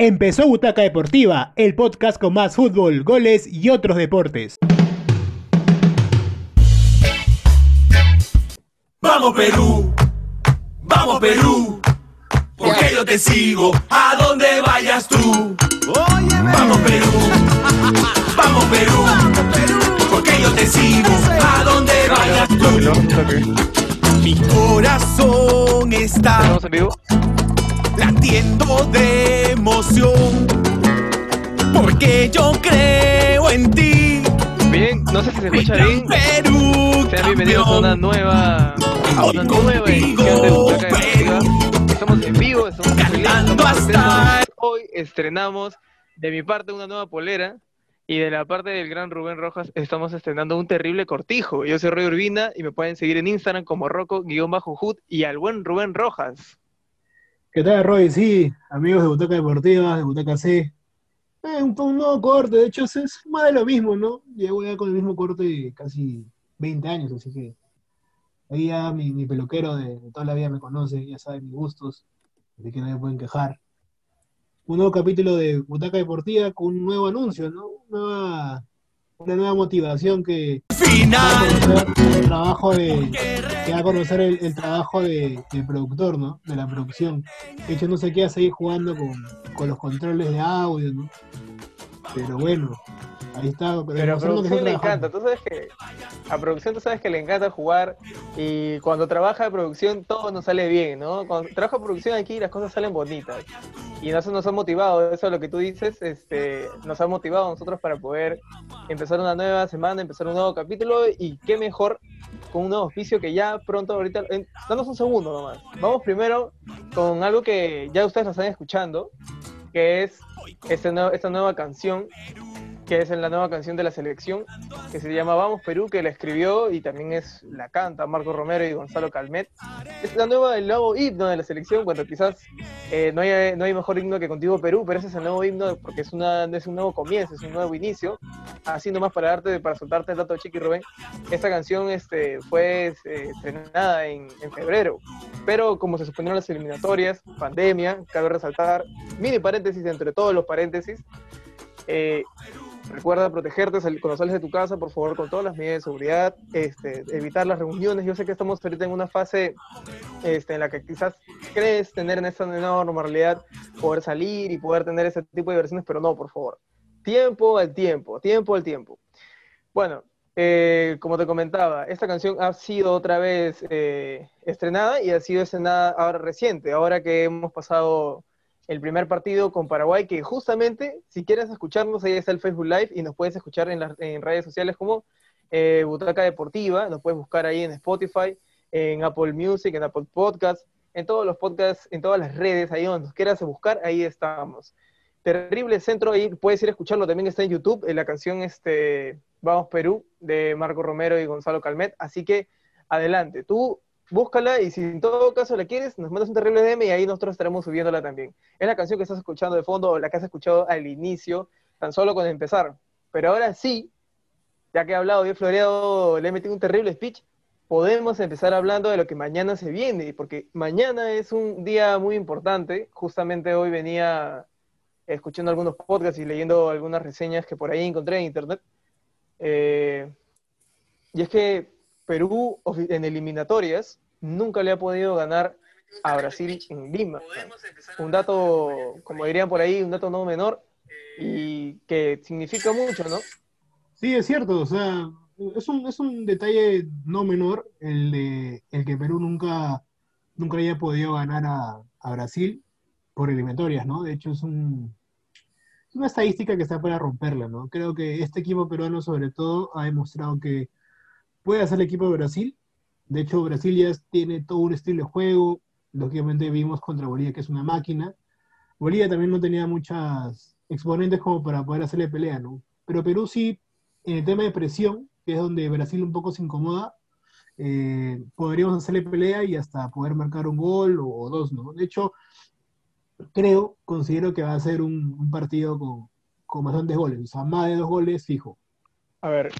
Empezó Butaca Deportiva, el podcast con más fútbol, goles y otros deportes. Vamos Perú, vamos Perú, porque yo te sigo a donde vayas tú. Vamos Perú, vamos Perú, porque yo te sigo a donde vayas tú. Mi corazón está ¿Estamos en vivo? Latiendo de emoción, porque yo creo en ti. Bien, no sé si se escucha bien. Perú, Sean bienvenidos a una nueva, a una nueva edición de Butaca Deportiva. Estamos en vivo, estamos Cantando hasta-. Hoy estrenamos de mi parte una nueva polera y de la parte del gran Rubén Rojas estamos estrenando un terrible cortijo. Yo soy Roy Urbina y me pueden seguir en Instagram como Rocco-Hood y al buen Rubén Rojas. ¿Qué tal, Roy? Sí, amigos de Butaca Deportiva, de Butaca C. Eh, un, un nuevo corte, de hecho es, más de lo mismo, ¿no? Llevo ya con el mismo corte casi 20 años, así que ahí ya mi, mi peluquero de, de toda la vida me conoce, ya sabe mis gustos, así que no me pueden quejar. Un nuevo capítulo de Butaca Deportiva con un nuevo anuncio, ¿no? Nueva, una nueva motivación que Final. el trabajo de, que va a conocer el, trabajo de, del productor, ¿no? De la producción. De hecho, no sé qué ahí jugando con los controles de audio, ¿no? Pero bueno, ahí está. Pero a producción le encanta, tú sabes que a producción tú sabes que le encanta jugar y cuando trabaja de producción todo nos sale bien, ¿no? Cuando trabaja producción aquí las cosas salen bonitas y eso nos ha motivado, eso es lo que tú dices, este, nos ha motivado a nosotros para poder empezar una nueva semana, empezar un nuevo capítulo y qué mejor con un nuevo oficio que ya pronto ahorita, en, danos un segundo nomás, vamos primero con algo que ya ustedes lo están escuchando, que es este nuevo- esta nueva canción que es en la nueva canción de la selección, que se llama Vamos Perú, que la escribió y también es la canta Marco Romero y Gonzalo Calmet. Es la nueva, el nuevo himno de la selección, cuando quizás eh, no, hay, no hay mejor himno que Contigo Perú, pero ese es el nuevo himno porque es, una, es un nuevo comienzo, es un nuevo inicio. Así nomás para darte, para soltarte el dato Chiqui Rubén, esta canción este, fue eh, estrenada en, en febrero, pero como se suspendieron las eliminatorias, pandemia, cabe resaltar, mini paréntesis entre todos los paréntesis, eh, Recuerda protegerte sal- cuando sales de tu casa, por favor, con todas las medidas de seguridad, este, evitar las reuniones. Yo sé que estamos ahorita en una fase este, en la que quizás crees tener en esta nueva normalidad poder salir y poder tener ese tipo de diversiones, pero no, por favor. Tiempo al tiempo, tiempo al tiempo. Bueno, eh, como te comentaba, esta canción ha sido otra vez eh, estrenada y ha sido estrenada ahora reciente, ahora que hemos pasado el primer partido con Paraguay, que justamente, si quieres escucharnos, ahí está el Facebook Live y nos puedes escuchar en, las en redes sociales como eh, Butaca Deportiva, nos puedes buscar ahí en Spotify, en Apple Music, en Apple Podcasts, en todos los podcasts, en todas las redes, ahí donde nos quieras buscar, ahí estamos. Terrible Centro, ahí puedes ir a escucharlo, también está en YouTube, en la canción este, Vamos Perú, de Marco Romero y Gonzalo Calmet, así que adelante, tú búscala y si en todo caso la quieres, nos mandas un terrible DM y ahí nosotros estaremos subiéndola también. Es la canción que estás escuchando de fondo o la que has escuchado al inicio, tan solo con empezar. Pero ahora sí, ya que he hablado y he floreado, le he metido un terrible speech, podemos empezar hablando de lo que mañana se viene, porque mañana es un día muy importante. Justamente hoy venía escuchando algunos podcasts y leyendo algunas reseñas que por ahí encontré en internet. Eh, y es que Perú en eliminatorias nunca le ha podido ganar a Brasil en Lima. Un dato, como dirían por ahí, un dato no menor y que significa mucho, ¿no? Sí, es cierto, o sea, es un, es un detalle no menor el de el que Perú nunca, nunca haya podido ganar a, a Brasil por eliminatorias, ¿no? De hecho, es un, una estadística que está para romperla, ¿no? Creo que este equipo peruano, sobre todo, ha demostrado que puede hacer el equipo de Brasil. De hecho, Brasil ya tiene todo un estilo de juego. Lógicamente vimos contra Bolivia, que es una máquina. Bolivia también no tenía muchas exponentes como para poder hacerle pelea, ¿no? Pero Perú sí, en el tema de presión, que es donde Brasil un poco se incomoda, eh, podríamos hacerle pelea y hasta poder marcar un gol o, dos, ¿no? De hecho, creo, considero que va a ser un, un partido con, con bastantes goles, o sea, más de dos goles fijo. A ver,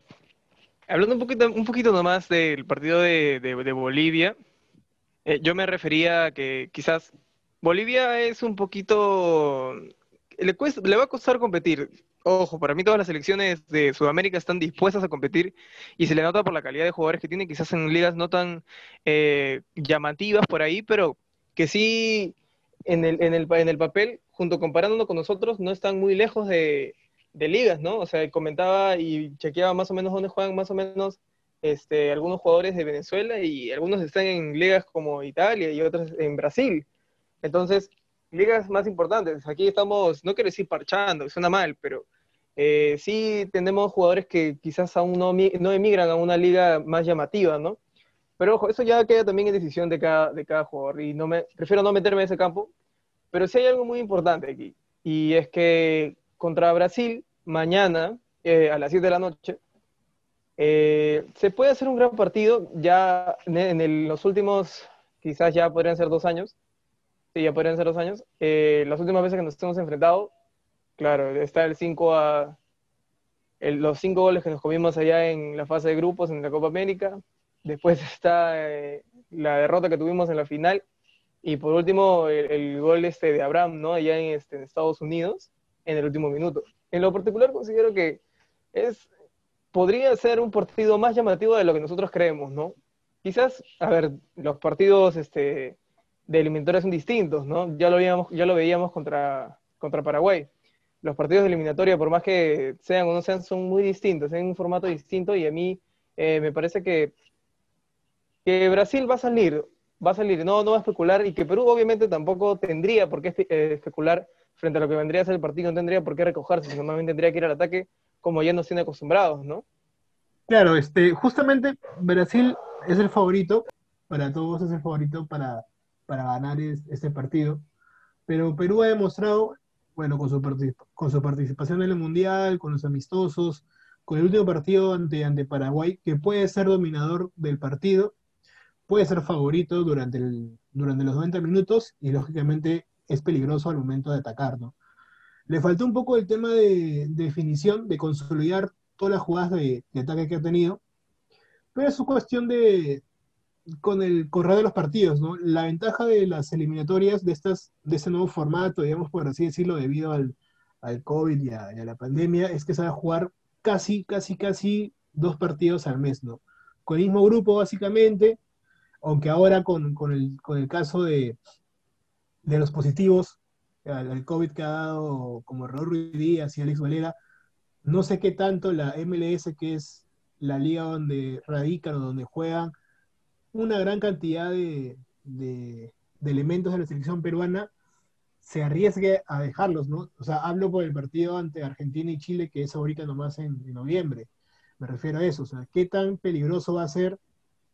hablando un poquito, un poquito nomás del partido de, de- Bolivia, eh, yo me refería a que quizás Bolivia es un poquito le, cuesta, le va a costar competir. Ojo, para mí todas las selecciones de Sudamérica están dispuestas a competir y se le nota por la calidad de jugadores que tiene, quizás en ligas no tan eh, llamativas por ahí, pero que sí en el, en, el, en el papel, junto comparándonos con nosotros, no están muy lejos de, de ligas, ¿no? O sea, comentaba y chequeaba más o menos dónde juegan más o menos este, algunos jugadores de Venezuela y algunos están en ligas como Italia y otros en Brasil. Entonces, ligas más importantes. Aquí estamos, no quiero decir parchando, suena mal, pero eh, sí tenemos jugadores que quizás aún no, no emigran a una liga más llamativa, ¿no? Pero ojo, eso ya queda también en decisión de cada, de cada jugador y no me, prefiero no meterme en ese campo. Pero sí hay algo muy importante aquí y es que contra Brasil, mañana eh, a las 7 de la noche, eh, se puede hacer un gran partido ya en, los últimos, quizás ya podrían ser dos años, sí, ya podrían ser dos años, eh, las últimas veces que nos hemos enfrentado, claro, está el 5 a, los cinco goles que nos comimos allá en la fase de grupos en la Copa América, después está la derrota que tuvimos en la final, y por último el, gol este de Abraham, ¿no? Allá en, este, en Estados Unidos, en el último minuto. En lo particular considero que es podría ser un partido más llamativo de lo que nosotros creemos, ¿no? Quizás, a ver, los partidos este, de eliminatorias son distintos, ¿no? Ya lo veíamos, ya lo veíamos contra, Paraguay. Los partidos de eliminatoria, por más que sean o no sean, son muy distintos, en un formato distinto y a mí eh, me parece que, que Brasil va a salir, va a salir, no, no va a especular y que Perú obviamente tampoco tendría por qué eh, especular frente a lo que vendría a ser el partido, no tendría por qué recogerse, normalmente tendría que ir al ataque como ya nos tiene acostumbrados, ¿no? Claro, este, justamente Brasil es el favorito, para todos es el favorito para, para ganar este partido, pero Perú ha demostrado, bueno, con su, con su participación en el Mundial, con los amistosos, con el último partido ante, ante Paraguay, que puede ser dominador del partido, puede ser favorito durante, el, durante los 90 minutos y lógicamente es peligroso al momento de atacar, ¿no? Le faltó un poco el tema de, definición, de consolidar todas las jugadas de, ataque que ha tenido, pero es su cuestión de, con el correr de los partidos, ¿no? La ventaja de las eliminatorias de, estas, de este nuevo formato, digamos por así decirlo, debido al, al COVID y a, la pandemia, es que se va a jugar casi, casi, casi dos partidos al mes, ¿no? Con el mismo grupo, básicamente, aunque ahora con, con, el, con el caso de, de los positivos, al, COVID que ha dado como Raúl Díaz y Alex Valera, no sé qué tanto la MLS, que es la liga donde radican o donde juegan una gran cantidad de, elementos de la selección peruana, se arriesgue a dejarlos, ¿no? O sea, hablo por el partido ante Argentina y Chile, que es ahorita nomás en noviembre. Me refiero a eso, o sea, qué tan peligroso va a ser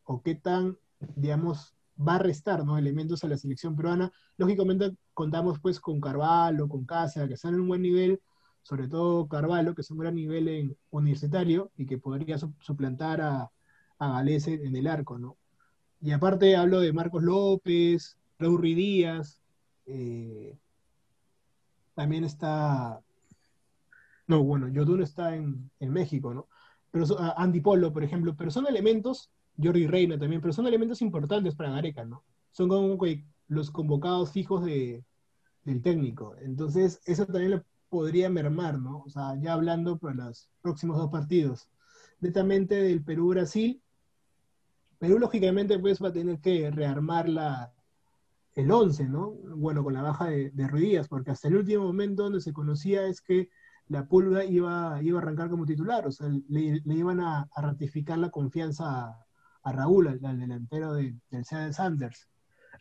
o qué tan, digamos, va a restar elementos a la selección peruana. Lógicamente contamos pues con Carvalho, con Casa, que están en un buen nivel, sobre todo Carvalho, que es un gran nivel en universitario y que podría suplantar a, a Galese en el arco, ¿no? Y aparte hablo de Marcos López, Raúl Díaz, eh, también está, no, bueno, Yodun está en, en México, ¿no? Pero Andy Polo, por ejemplo, pero son elementos Jordi Reina también, pero son elementos importantes para Gareca, ¿no? Son como los convocados fijos de, del técnico. Entonces, eso también le podría mermar, ¿no? O sea, ya hablando para los próximos dos partidos. Netamente del Perú-Brasil, Perú lógicamente pues va a tener que rearmar la, el 11, ¿no? Bueno, con la baja de, de Ruidías, porque hasta el último momento donde se conocía es que la Pulga iba, iba a arrancar como titular, o sea, le, iban a, a, ratificar la confianza a Raúl, al, delantero del Seattle Sanders.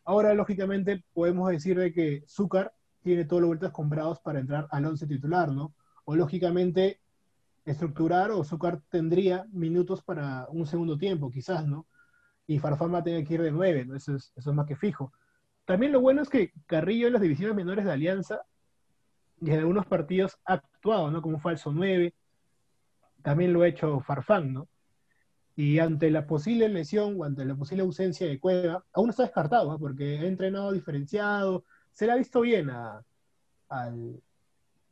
Ahora, lógicamente, podemos decir de que Zúcar tiene todos los vueltas comprados para entrar al once titular, ¿no? O lógicamente, estructurar o Zúcar tendría minutos para un segundo tiempo, quizás, ¿no? Y Farfán va a tener que ir de nueve, ¿no? Eso es, más que fijo. También lo bueno es que Carrillo en las divisiones menores de Alianza y en algunos partidos ha actuado, ¿no? Como falso nueve. También lo ha hecho Farfán, ¿no? Y ante la posible lesión o ante la posible ausencia de Cueva, aún está descartado, porque ha entrenado diferenciado, se le ha visto bien a, al,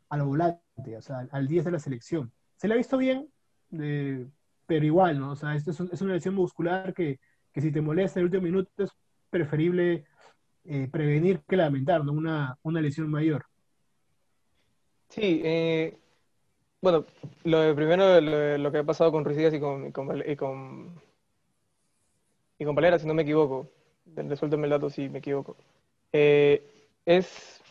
al volante, o sea, al 10 de la selección. Se le ha visto bien, pero igual, ¿no? O sea, esto es, una lesión muscular que, que, si te molesta en el último minuto es preferible eh, prevenir que lamentar, ¿no? Una, una lesión mayor. Sí, eh, bueno, lo primero lo, que ha pasado con Ruiz Díaz y con, y con, y con, y Valera, si no me equivoco, resuéltame el dato si me equivoco. Eh, es,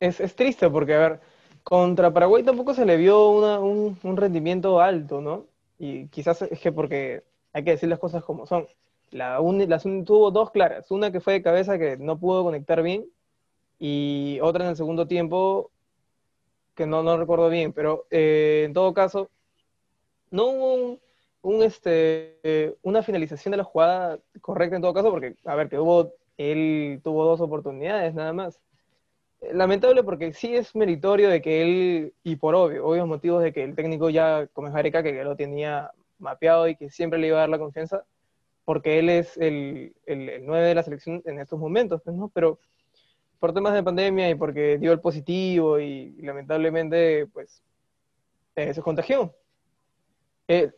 es, es triste porque, a ver, contra Paraguay tampoco se le vio un, un rendimiento alto, ¿no? Y quizás es que porque hay que decir las cosas como son. La uni- las tuvo dos claras, una que fue de cabeza que no pudo conectar bien y otra en el segundo tiempo que no, no recuerdo bien, pero eh, en todo caso, no hubo un, un, este, eh, una finalización de la jugada correcta en todo caso, porque, a ver, que hubo, él tuvo dos oportunidades nada más. Eh, Lamentable porque sí es meritorio de que él, y por obvio, obvios motivos de que el técnico ya, como es Gareca, que lo tenía mapeado y que siempre le iba a dar la confianza, porque él es el, el, el 9 de la selección en estos momentos, pues, ¿no? Pero por temas de pandemia y porque dio el positivo y, lamentablemente, pues, eh, se contagió. Eh,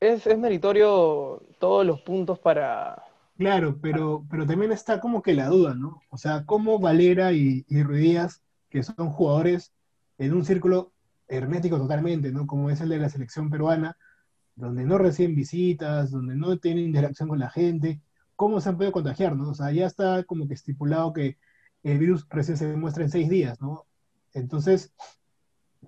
es, meritorio todos los puntos para... Claro, pero, pero también está como que la duda, ¿no? O sea, cómo Valera y, y Ruiz Díaz, que son jugadores en un círculo hermético totalmente, ¿no? Como es el de la selección peruana, donde no reciben visitas, donde no tienen interacción con la gente, ¿cómo se han podido contagiar, ¿no? O sea, ya está como que estipulado que el virus recién se demuestra en seis días, ¿no? Entonces,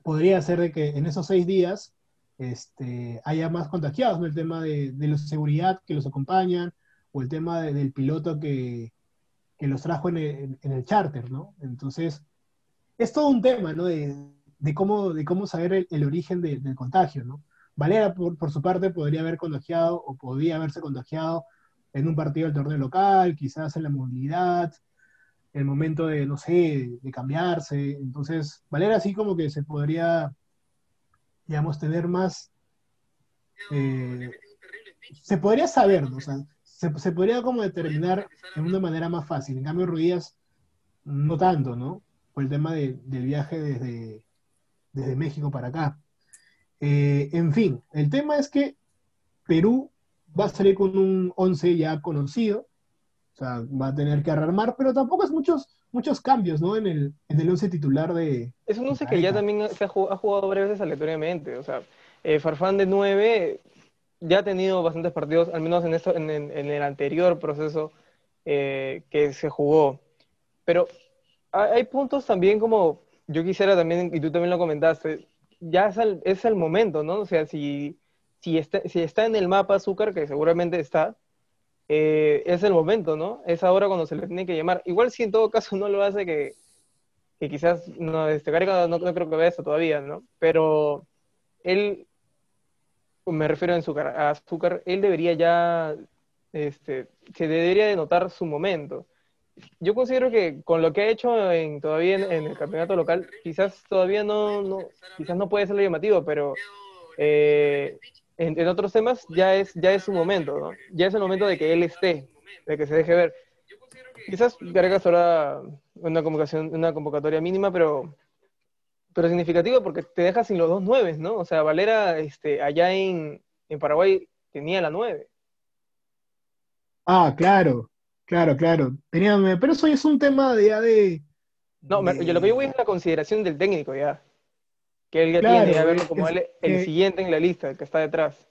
podría ser de que en esos seis días este, haya más contagiados, ¿no? El tema de, de la seguridad que los acompañan, o el tema de- del piloto que, que los trajo en el, en el charter, ¿no? Entonces, es todo un tema, ¿no? De, de cómo, de cómo saber el, el origen de- del contagio, ¿no? Valera, por, por su parte, podría haber contagiado o podría haberse contagiado en un partido del torneo local, quizás en la movilidad, el momento de, no sé, de cambiarse. Entonces, Valera sí como que se podría, digamos, tener más... eh, se podría saber, ¿no? O sea, se, se podría como determinar de una manera más fácil. En cambio, Ruidías, no tanto, ¿no? Por el tema de- del viaje desde, desde México para acá. Eh, en fin, el tema es que Perú va a salir con un 11 ya conocido, o sea, va a tener que rearmar, pero tampoco es muchos, muchos cambios, ¿no? En el, en el 11 titular de... Es un once que ya también se ha jugado, ha jugado varias veces aleatoriamente. O sea, eh, Farfán de 9 ya ha tenido bastantes partidos, al menos en, esto, en, en- en el anterior proceso eh, que se jugó. Pero hay, hay puntos también como yo quisiera también, y tú también lo comentaste, ya es el, es el momento, ¿no? O sea, si, si, está, si está en el mapa Azúcar, que seguramente está, eh, es el momento, ¿no? Es ahora cuando se le tiene que llamar. Igual si en todo caso no lo hace, que, que quizás no, este, no, no creo que vea eso todavía, ¿no? Pero él, me refiero a Azúcar, a Azúcar, él debería ya, este, se debería de notar su momento. Yo considero que con lo que ha hecho en, todavía en, en el campeonato local, quizás todavía no, no, quizás no puede ser lo llamativo, pero eh, en, en otros temas ya es, ya es su momento, ¿no? Ya es el momento de que él esté, de que se deje ver. Quizás Gareca será una convocación, una convocatoria mínima, pero, pero significativa porque te deja sin los dos nueves, ¿no? O sea, Valera este, allá en, en Paraguay tenía la nueve. Ah, claro, claro, claro. Tenía, pero eso es un tema de, ya de, No, de- yo lo que yo voy es la consideración del técnico ya. Que él ya Claro, tiene, a verlo como es él- el siguiente en la lista, el que está detrás.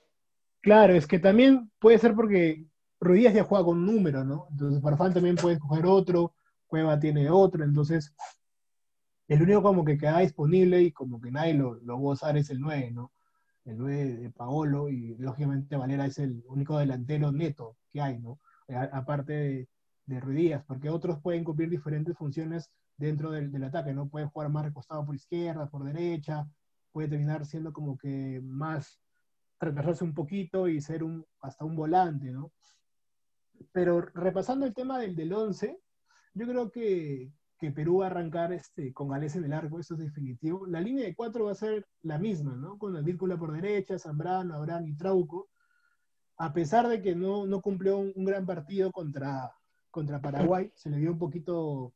Claro, es que también puede ser porque Ruidías ya juega con un número, ¿no? Entonces Farfán también puede escoger otro, Cueva tiene otro, entonces el único como que queda disponible y como que nadie lo, lo va a usar es el 9, ¿no? El 9 de Paolo y lógicamente Valera es el único delantero neto que hay, ¿no? A- aparte de, de Ruidías, porque otros pueden cumplir diferentes funciones dentro del, del ataque, ¿no? Puede jugar más recostado por izquierda, por derecha, puede terminar siendo como que más retrasarse un poquito y ser un, hasta un volante, ¿no? Pero repasando el tema del, del 11, yo creo que, que Perú va a arrancar este, con Gales en el arco, eso es definitivo. La línea de cuatro va a ser la misma, ¿no? Con Advíncula por derecha, Zambrano, Abraham y Trauco. A pesar de que no, no cumplió un, un gran partido contra, contra Paraguay, se le vio un poquito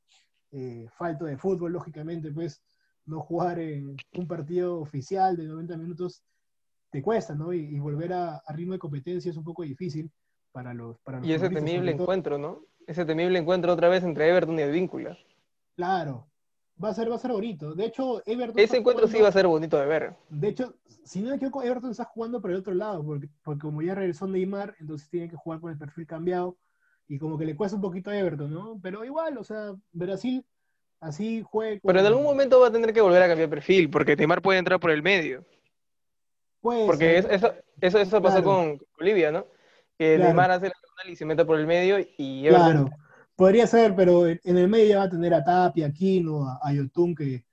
eh, falto de fútbol, lógicamente, pues no jugar en un partido oficial de 90 minutos te cuesta, ¿no? Y, y volver a, a ritmo de competencia es un poco difícil para los para los Y ese temible encuentro, ¿no? Ese temible encuentro otra vez entre Everton y Advíncula. Claro, va a ser, va a ser bonito. De hecho, Everton. Ese encuentro sí va a ser bonito de ver. De hecho, si no me equivoco, Everton está jugando por el otro lado, porque, porque como ya regresó Neymar, entonces tiene que jugar con el perfil cambiado y como que le cuesta un poquito a Everton, ¿no? Pero igual, o sea, Brasil así juega. Pero en algún momento va a tener que volver a cambiar perfil, porque Neymar puede entrar por el medio. porque eso, eso, eso pasó con Bolivia, ¿no? Que Neymar hace la y se mete por el medio y Claro, podría ser, pero en el medio ya va a tener a Tapia, a Aquino, a, Yotun, que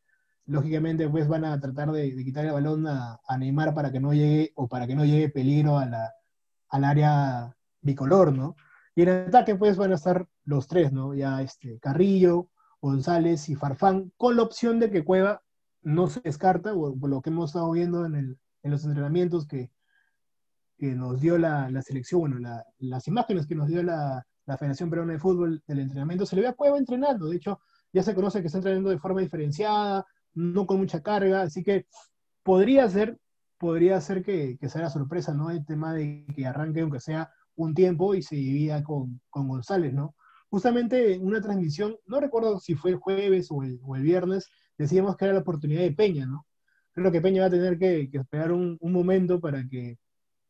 lógicamente pues van a tratar de, quitar el balón a, Neymar para que no llegue, o para que no llegue peligro a la, al área bicolor, ¿no? Y en ataque pues van a estar los tres, ¿no? Ya este, Carrillo, González y Farfán, con la opción de que Cueva no se descarta, por, lo que hemos estado viendo en, el, en los entrenamientos que que nos dio la, selección, bueno, las imágenes que nos dio la, Federación Peruana de Fútbol del entrenamiento, se le ve a Cueva entrenando. De hecho, ya se conoce que está entrenando de forma diferenciada, no con mucha carga, así que podría ser, podría ser que, sea la sorpresa, ¿no? El tema de que arranque, aunque sea un tiempo, y se divida con, González, ¿no? Justamente en una transmisión, no recuerdo si fue el jueves o el, viernes, decíamos que era la oportunidad de Peña, ¿no? Creo que Peña va a tener que, esperar un, un momento para que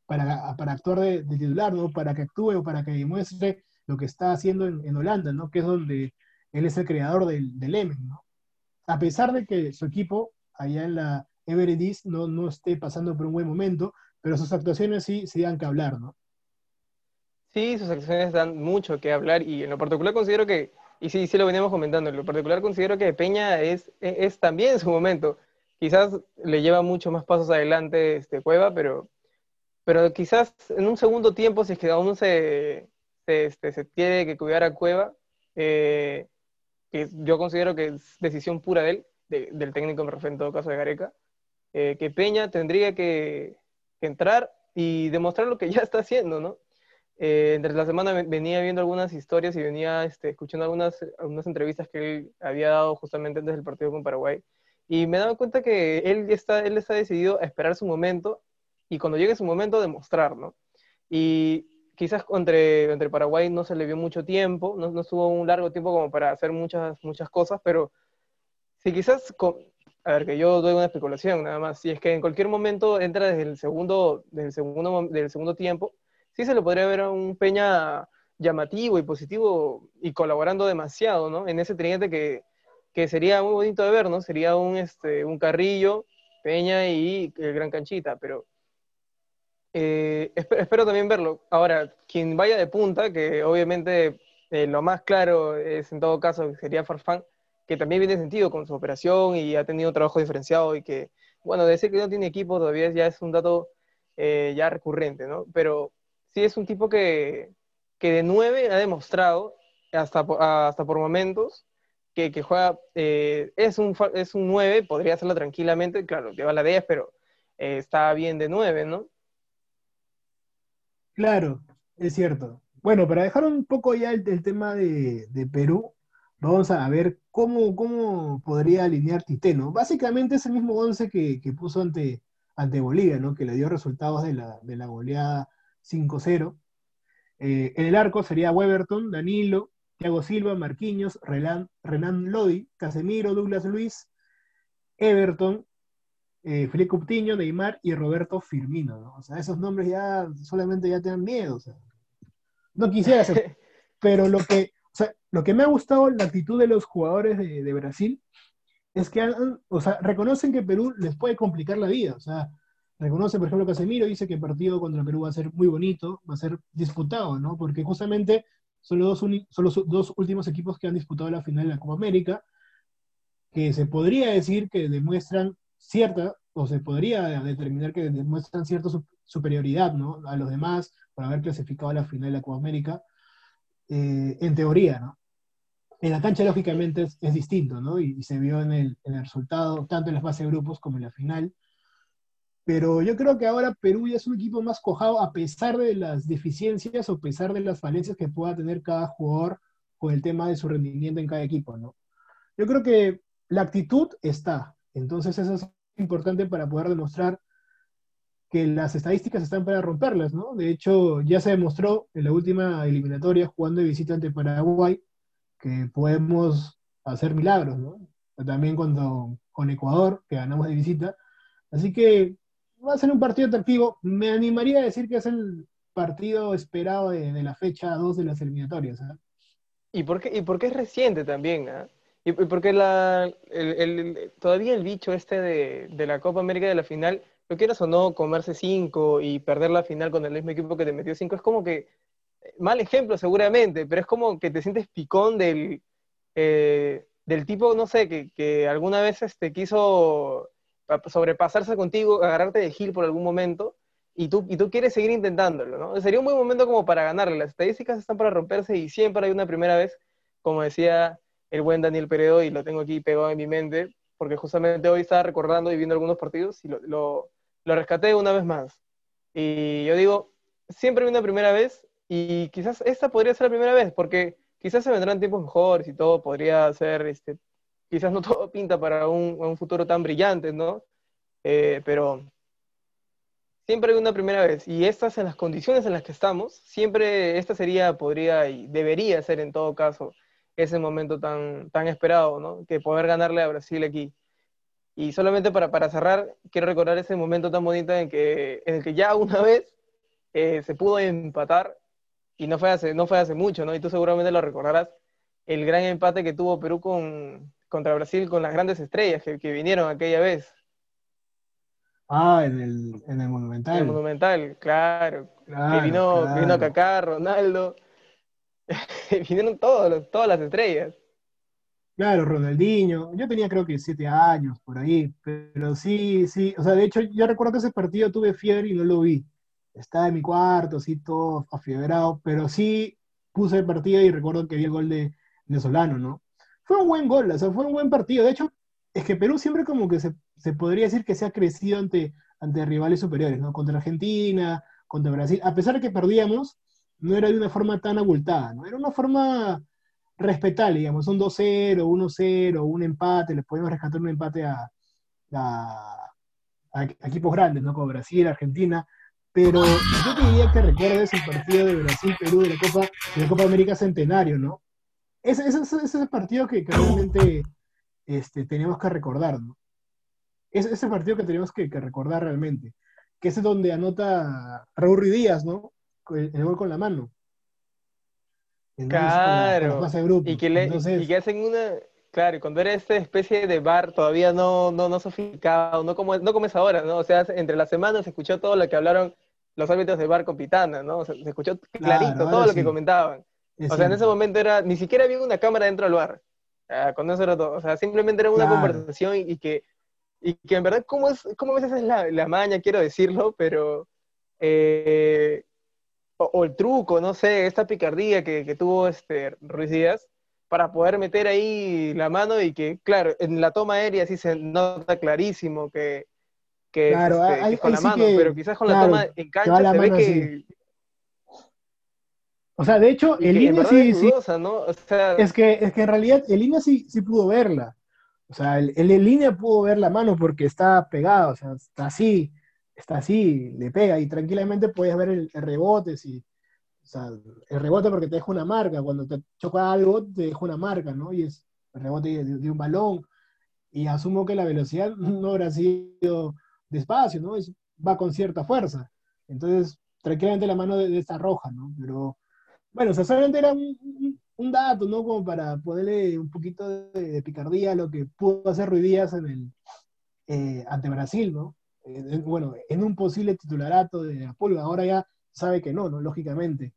para, para actuar de, titular, ¿no? Para que actúe o para que demuestre lo que está haciendo en, Holanda, ¿no? Que es donde él es el creador del, del Emen, ¿no? A pesar de que su equipo allá en la Everest no, no esté pasando por un buen momento, pero sus actuaciones sí se dan que hablar, ¿no? Sí, sus actuaciones dan mucho que hablar y en lo particular considero que, y sí, sí lo veníamos comentando, en lo particular considero que Peña es, es, también su momento. Quizás le lleva mucho más pasos adelante este Cueva, pero pero quizás en un segundo tiempo, si es que aún se, se, este, se tiene que cuidar a Cueva, eh, que yo considero que es decisión pura de él, del técnico, me refiero en todo caso de Gareca, eh, que Peña tendría que, entrar y demostrar lo que ya está haciendo, ¿no? Eh, entre la semana venía viendo algunas historias y venía este, escuchando algunas, entrevistas que él había dado justamente antes del partido con Paraguay. Y me daba cuenta que él está, él está decidido a esperar su momento y cuando llegue su momento demostrar, ¿no? Y quizás entre, entre Paraguay no se le vio mucho tiempo, no, no estuvo un largo tiempo como para hacer muchas, muchas cosas, pero si quizás, a ver, que yo doy una especulación nada más, si es que en cualquier momento entra desde el segundo, desde el segundo, del segundo tiempo, sí se le podría ver a un Peña llamativo y positivo y colaborando demasiado, ¿no? En ese tridente que, que sería muy bonito de ver, ¿no? Sería un, este, un Carrillo, Peña y el Gran Canchita, pero eh, espero, también verlo. Ahora, quien vaya de punta, que obviamente eh, lo más claro es en todo caso sería Farfán, que también viene sentido con su operación y ha tenido un trabajo diferenciado y que, bueno, decir que no tiene equipo todavía ya es un dato eh, ya recurrente, ¿no? Pero sí es un tipo que, que de nueve ha demostrado, hasta, hasta por momentos, que, que juega, es, un, es un 9, podría hacerlo tranquilamente, claro, lleva la 10, pero está bien de 9, ¿no? Claro, es cierto. Bueno, para dejar un poco ya el, tema de, Perú, vamos a ver cómo, cómo podría alinear Titeno. Básicamente es el mismo 11 que, puso ante, ante Bolivia, ¿no? Que le dio resultados de la, de la goleada 5-0. Eh, en el arco sería Weberton, Danilo, Thiago Silva, Marquinhos, Renan, Renan Lodi, Casemiro, Douglas Luis, Everton, eh, Felipe Coutinho, Neymar y Roberto Firmino, ¿no? O sea, esos nombres ya solamente ya te dan miedo, o sea, no quisiera hacer, pero lo que, o sea, lo que me ha gustado la actitud de los jugadores de, Brasil es que o sea, reconocen que Perú les puede complicar la vida, o sea, reconoce, por ejemplo, Casemiro dice que el partido contra Perú va a ser muy bonito, va a ser disputado, ¿no? Porque justamente son los dos, son los dos últimos equipos que han disputado la final de la Copa América, que se podría decir que demuestran cierta, o se podría determinar que demuestran cierta superioridad ¿no? a los demás por haber clasificado a la final de la Copa América, eh, en teoría, ¿no? En la cancha, lógicamente, es, distinto, ¿no? Y, se vio en el, en el, resultado, tanto en las fases de grupos como en la final. Pero yo creo que ahora Perú ya es un equipo más cojado, a pesar de las deficiencias o a pesar de las falencias que pueda tener cada jugador con el tema de su rendimiento en cada equipo, ¿no? Yo creo que la actitud está, entonces eso es importante para poder demostrar que las estadísticas están para romperlas, ¿no? De hecho, ya se demostró en la última eliminatoria jugando de visita ante Paraguay que podemos hacer milagros, ¿no? también con, con Ecuador, que ganamos de visita. Así que va a ser un partido atractivo. Me animaría a decir que es el partido esperado de, la fecha 2 de las eliminatorias. ¿ah? ¿Y, por qué, y porque es reciente también, ¿ah? Y, porque la, todavía el bicho este de, la Copa América de la final, lo quieras o no, comerse 5 y perder la final con el mismo equipo que te metió 5, es como que, mal ejemplo seguramente, pero es como que te sientes picón del, eh, del tipo, no sé, que, que alguna vez este, quiso sobrepasarse contigo, agarrarte de Gil por algún momento, y tú, y tú quieres seguir intentándolo, ¿no? Sería un buen momento como para ganarle. Las estadísticas están para romperse y siempre hay una primera vez, como decía el buen Daniel Peredo, y lo tengo aquí pegado en mi mente, porque justamente hoy estaba recordando y viendo algunos partidos y lo, lo, lo rescaté una vez más. Y yo digo, siempre hay una primera vez y quizás esta podría ser la primera vez, porque quizás se vendrán tiempos mejores y todo podría ser, este, quizás no todo pinta para un, un futuro tan brillante, ¿no? Eh, pero siempre hay una primera vez y estas en las condiciones en las que estamos, siempre esta sería, podría y debería ser en todo caso ese momento tan, tan esperado, ¿no? Que poder ganarle a Brasil aquí. Y solamente para, para cerrar, quiero recordar ese momento tan bonito en, que, en el que ya una vez eh, se pudo empatar y no fue, hace, no fue hace mucho, ¿no? Y tú seguramente lo recordarás, el gran empate que tuvo Perú con, contra Brasil con las grandes estrellas que, que vinieron aquella vez. Ah, en el, en el Monumental. En el Monumental, claro. que vino, vino Kaká, Ronaldo. Vinieron todos, todas las estrellas. Claro, Ronaldinho. Yo tenía creo que siete años por ahí, pero sí, sí. O sea, de hecho, yo recuerdo que ese partido tuve fiebre y no lo vi. Estaba en mi cuarto, así todo afiebrado, pero sí puse el partido y recuerdo que vi el gol de, de Solano, ¿no? Fue un buen gol, o sea, fue un buen partido. De hecho, es que Perú siempre como que se, podría decir que se ha crecido ante, ante rivales superiores, ¿no? Contra Argentina, contra Brasil. A pesar de que perdíamos, no era de una forma tan abultada, ¿no? Era una forma respetable, digamos, un 2-0, 1-0, un empate, le podemos rescatar un empate a, a, equipos grandes, ¿no? Como Brasil, Argentina, pero yo te diría que recuerdes el partido de Brasil-Perú de la Copa, de la Copa América Centenario, ¿no? Ese, ese, ese es el partido que, que realmente este, tenemos que recordar, ¿no? Es ese partido que tenemos que, recordar realmente, que es donde anota Raúl Díaz, ¿no? El, gol con la mano. claro. y, que le, y que hacen una, Claro, y cuando era esta especie de bar todavía no, no, no sofisticado, no como, no como es ahora, ¿no? O sea, entre las semanas se escuchó todo lo que hablaron los árbitros de bar con Pitana, ¿no? se escuchó clarito todo lo que comentaban. O sea, en ese momento era, ni siquiera había una cámara dentro del bar. Ah, con eso era todo. O sea, simplemente era una conversación y que, y que en verdad, ¿cómo, es, cómo a veces es la, la maña, quiero decirlo, pero... Eh, o, el truco, no sé, esta picardía que, que, tuvo este Ruiz Díaz para poder meter ahí la mano y que, claro, en la toma aérea sí se nota clarísimo que, que, este, con la mano, pero quizás con la toma en cancha se ve que, o sea, de hecho, el INE sí, es, es, que, es que en realidad el INE sí, sí pudo verla. O sea, el, el, INE pudo ver la mano porque está pegado, o sea, está así, está así, le pega y tranquilamente puedes ver el, rebote, si, o sea, el rebote porque te deja una marca, cuando te choca algo te deja una marca, ¿no? Y es el rebote de, un balón, y asumo que la velocidad no habrá sido despacio, ¿no? va con cierta fuerza. Entonces, tranquilamente la mano de, de esta roja, ¿no? Pero bueno, o sea, solamente era un, dato, ¿no? Como para ponerle un poquito de, picardía a lo que pudo hacer Ruiz Díaz en el, eh, ante Brasil, ¿no? Bueno, en un posible titularato de pulga, ahora ya sabe que no, ¿no? Lógicamente.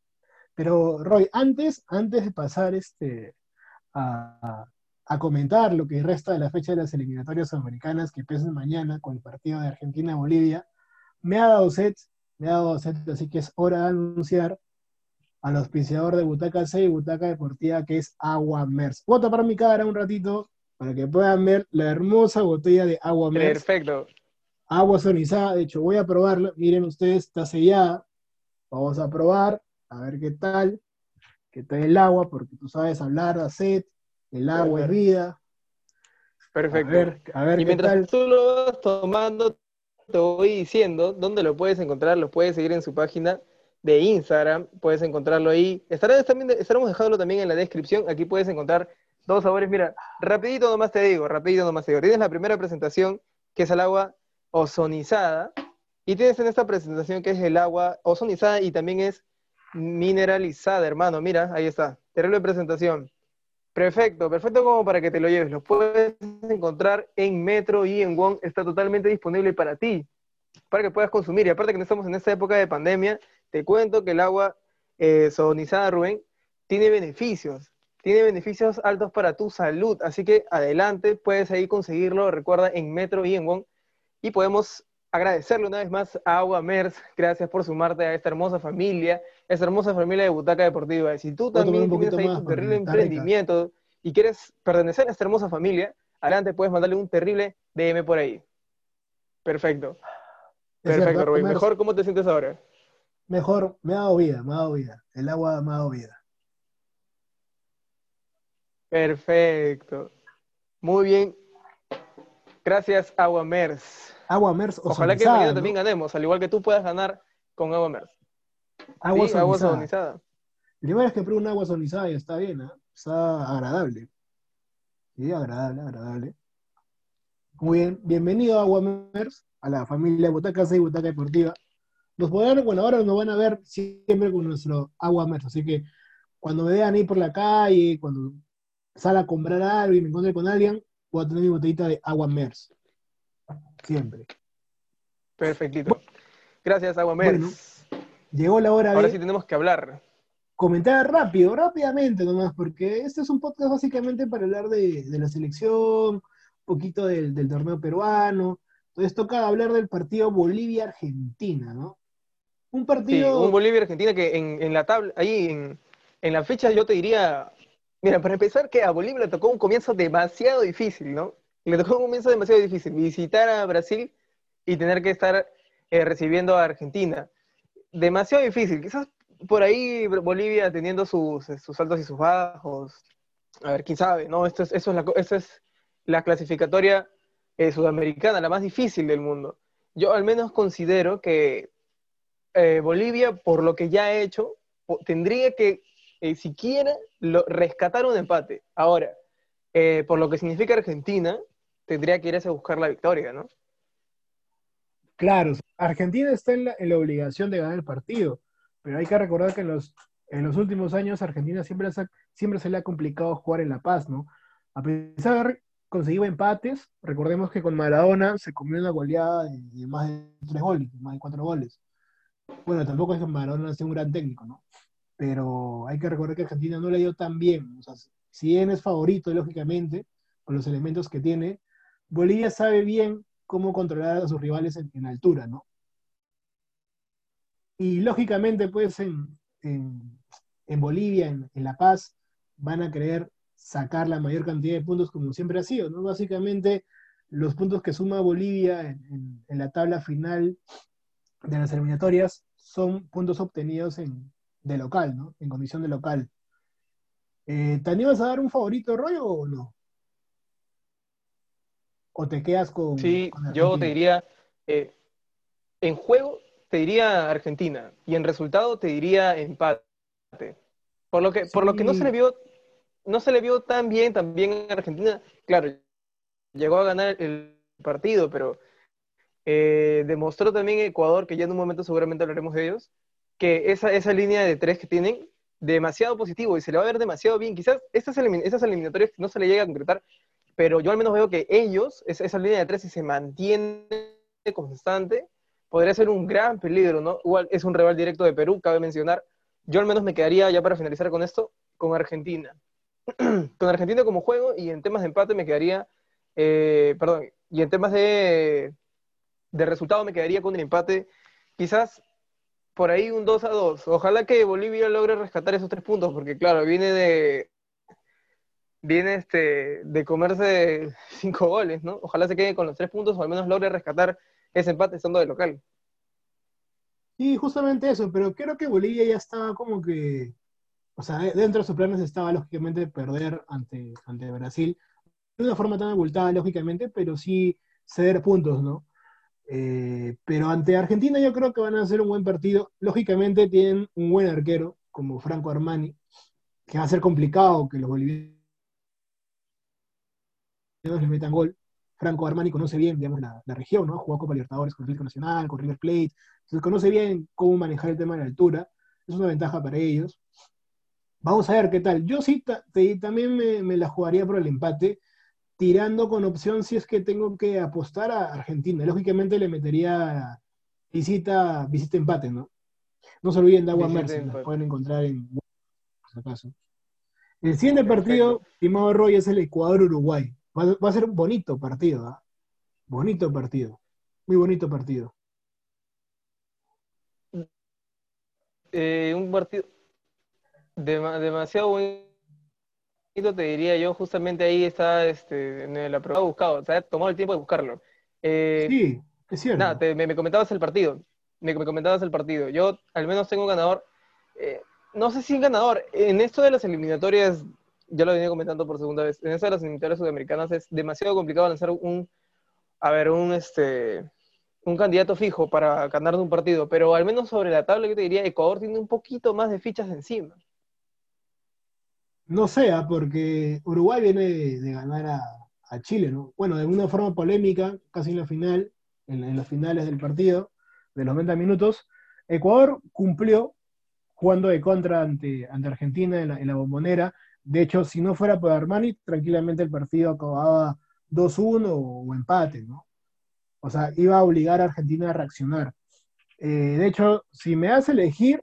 Pero, Roy, antes, antes de pasar este, a, comentar lo que resta de la fecha de las eliminatorias americanas que empiezan mañana con el partido de Argentina-Bolivia, me ha dado set, me ha dado set, así que es hora de anunciar al auspiciador de Butaca 6, Butaca Deportiva, que es Agua Mers. Voy a tapar mi cara un ratito para que puedan ver la hermosa botella de Agua Mers. Perfecto. Agua sonizada, de hecho, voy a probarla. Miren ustedes, está sellada. Vamos a probar, a ver qué tal. Qué tal el agua, porque tú sabes hablar, de sed, el agua es vida. Perfecto. A ver, a ver y mientras tú lo vas tomando, te voy diciendo dónde lo puedes encontrar, lo puedes seguir en su página de Instagram, puedes encontrarlo ahí. Estaremos, también, estaremos dejándolo también en la descripción. Aquí puedes encontrar dos sabores, mira, rapidito nomás te digo, rapidito nomás te digo. Tienes la primera presentación, que es el agua ozonizada, y tienes en esta presentación que es el agua ozonizada y también es mineralizada, hermano. Mira, ahí está. Terrible presentación. Perfecto, perfecto como para que te lo lleves. Lo puedes encontrar en Metro y en Wong. Está totalmente disponible para ti, para que puedas consumir. Y aparte que no estamos en esta época de pandemia, te cuento que el agua eh, Rubén, tiene beneficios. Tiene beneficios altos para tu salud. Así que adelante, puedes ahí conseguirlo. Recuerda, en Metro y en Wong. Y podemos agradecerle una vez más a Agua Mers, gracias por sumarte a esta hermosa familia, esta hermosa familia de Butaca Deportiva. Si tú también tienes ahí un terrible emprendimiento y quieres pertenecer a esta hermosa familia, adelante puedes mandarle un terrible DM por ahí. Perfecto. Perfecto, Rubén. Mejor, ¿cómo te sientes ahora? Mejor, me ha dado vida, me ha dado vida. El agua me ha dado vida. Perfecto. Muy bien. Gracias, Agua Mers. Agua Mers Ojalá que mañana también ganemos, al igual que tú puedas ganar con Agua Mers. Agua, sí, agua sonizada. Primera vez que pruebo un agua sonizada y está bien, ¿eh? está agradable. Sí, agradable, agradable. Muy bien, bienvenido a Agua Mers, a la familia Butaca 6 Butaca Deportiva. Nos podrán, bueno, ahora nos van a ver siempre con nuestro Agua Mers, así que cuando me vean ahí por la calle, cuando salga a comprar algo y me encuentre con alguien, voy a tener mi botellita de Agua Mers. Siempre. Perfectito. Gracias, Aguamer. llegó la hora Ahora sí tenemos que hablar. Comentar rápido, rápidamente nomás, porque este es un podcast básicamente para hablar de, la selección, un poquito del, torneo peruano. Entonces toca hablar del partido Bolivia-Argentina, ¿no? Un partido. Sí, un Bolivia-Argentina que en, la tabla, ahí en, en la fecha yo te diría. Mira, para empezar, que a Bolivia le tocó un comienzo demasiado difícil, ¿no? le tocó un comienzo demasiado difícil, visitar a Brasil y tener que estar eh, recibiendo a Argentina. Demasiado difícil. Quizás por ahí Bolivia teniendo sus, sus altos y sus bajos. A ver, quién sabe, ¿no? Esto es, eso es la, es la clasificatoria eh, sudamericana, la más difícil del mundo. Yo al menos considero que eh, Bolivia, por lo que ya ha hecho, tendría que siquiera lo, rescatar un empate. Ahora, por lo que significa Argentina, tendría que irse a buscar la victoria, ¿no? Claro, Argentina está en la, obligación de ganar el partido, pero hay que recordar que en los, últimos años Argentina siempre, se le ha complicado jugar en La Paz, ¿no? A pesar de conseguido empates, recordemos que con Maradona se comió una goleada de, más de tres goles, más de cuatro goles. Bueno, tampoco es que Maradona sea un gran técnico, ¿no? Pero hay que recordar que Argentina no le dio tan bien. Si bien es favorito, lógicamente, con los elementos que tiene, Bolivia sabe bien cómo controlar a sus rivales en, altura, ¿no? Y lógicamente, pues en, Bolivia, en, La Paz, van a querer sacar la mayor cantidad de puntos como siempre ha sido, ¿no? Básicamente, los puntos que suma Bolivia en, la tabla final de las eliminatorias son puntos obtenidos en, de local, ¿no? En condición de local. Eh, ¿Te animas a dar un favorito, rollo, o no? ¿O te quedas con.? Sí, yo te diría. Eh, en juego te diría Argentina. Y en resultado te diría empate. Por lo que, por lo que no se le vio. No se le vio tan bien también en Argentina. Claro, llegó a ganar el partido, pero eh, demostró también Ecuador, que ya en un momento seguramente hablaremos de ellos, que esa, esa línea de tres que tienen, demasiado positivo y se le va a ver demasiado bien. Quizás estas, estas eliminatorias no se le llega a concretar, pero yo al menos veo que ellos, esa, línea de tres, si se mantiene constante, podría ser un gran peligro, ¿no? Igual es un rival directo de Perú, cabe mencionar. Yo al menos me quedaría, ya para finalizar con esto, con Argentina. con Argentina como juego y en temas de empate me quedaría, eh, perdón, y en temas de, de resultado me quedaría con el empate, quizás por ahí un 2 a 2. Ojalá que Bolivia logre rescatar esos tres puntos, porque claro, viene de, viene este, de comerse cinco goles, ¿no? Ojalá se quede con los tres puntos o al menos logre rescatar ese empate estando de local. Sí, justamente eso, pero creo que Bolivia ya estaba como que, o sea, dentro de sus planes estaba lógicamente perder ante, ante Brasil, de una forma tan abultada, lógicamente, pero sí ceder puntos, ¿no? Eh, pero ante Argentina yo creo que van a hacer un buen partido. Lógicamente tienen un buen arquero como Franco Armani, que va a ser complicado que los bolivianos le metan gol. Franco Armani conoce bien, digamos, la, región, ¿no? Jugó Copa Libertadores con Atlético Nacional, con River Plate, entonces conoce bien cómo manejar el tema de la altura. Es una ventaja para ellos. Vamos a ver qué tal. Yo sí también me, la jugaría por el empate, tirando con opción si es que tengo que apostar a Argentina. Lógicamente le metería visita, visita empate, ¿no? No se olviden de Agua Mercy, la pueden encontrar en por si acaso. El siguiente partido, estimado Roy, es el Ecuador-Uruguay. Va, a ser un bonito partido, ¿ah? Bonito partido. Muy bonito partido. Eh, un partido demasiado bonito, te diría yo. Justamente ahí está este, en la prueba buscado. O sea, tomado el tiempo de buscarlo. Eh, sí, es cierto. Nada, me, comentabas el partido. Me, comentabas el partido. Yo al menos tengo un ganador. Eh, no sé si un ganador. En esto de las eliminatorias ya lo venía comentando por segunda vez, en eso de las eliminatorias sudamericanas es demasiado complicado lanzar un, a ver, un, este, un candidato fijo para ganar un partido, pero al menos sobre la tabla yo te diría, Ecuador tiene un poquito más de fichas encima. No sea, porque Uruguay viene de, ganar a, Chile, ¿no? Bueno, de una forma polémica, casi en la final, en, en los finales del partido, de los 90 minutos, Ecuador cumplió jugando de contra ante, Argentina en la, bombonera, de hecho, si no fuera por Armani, tranquilamente el partido acababa 2-1 o, empate, ¿no? O sea, iba a obligar a Argentina a reaccionar. Eh, de hecho, si me hace elegir,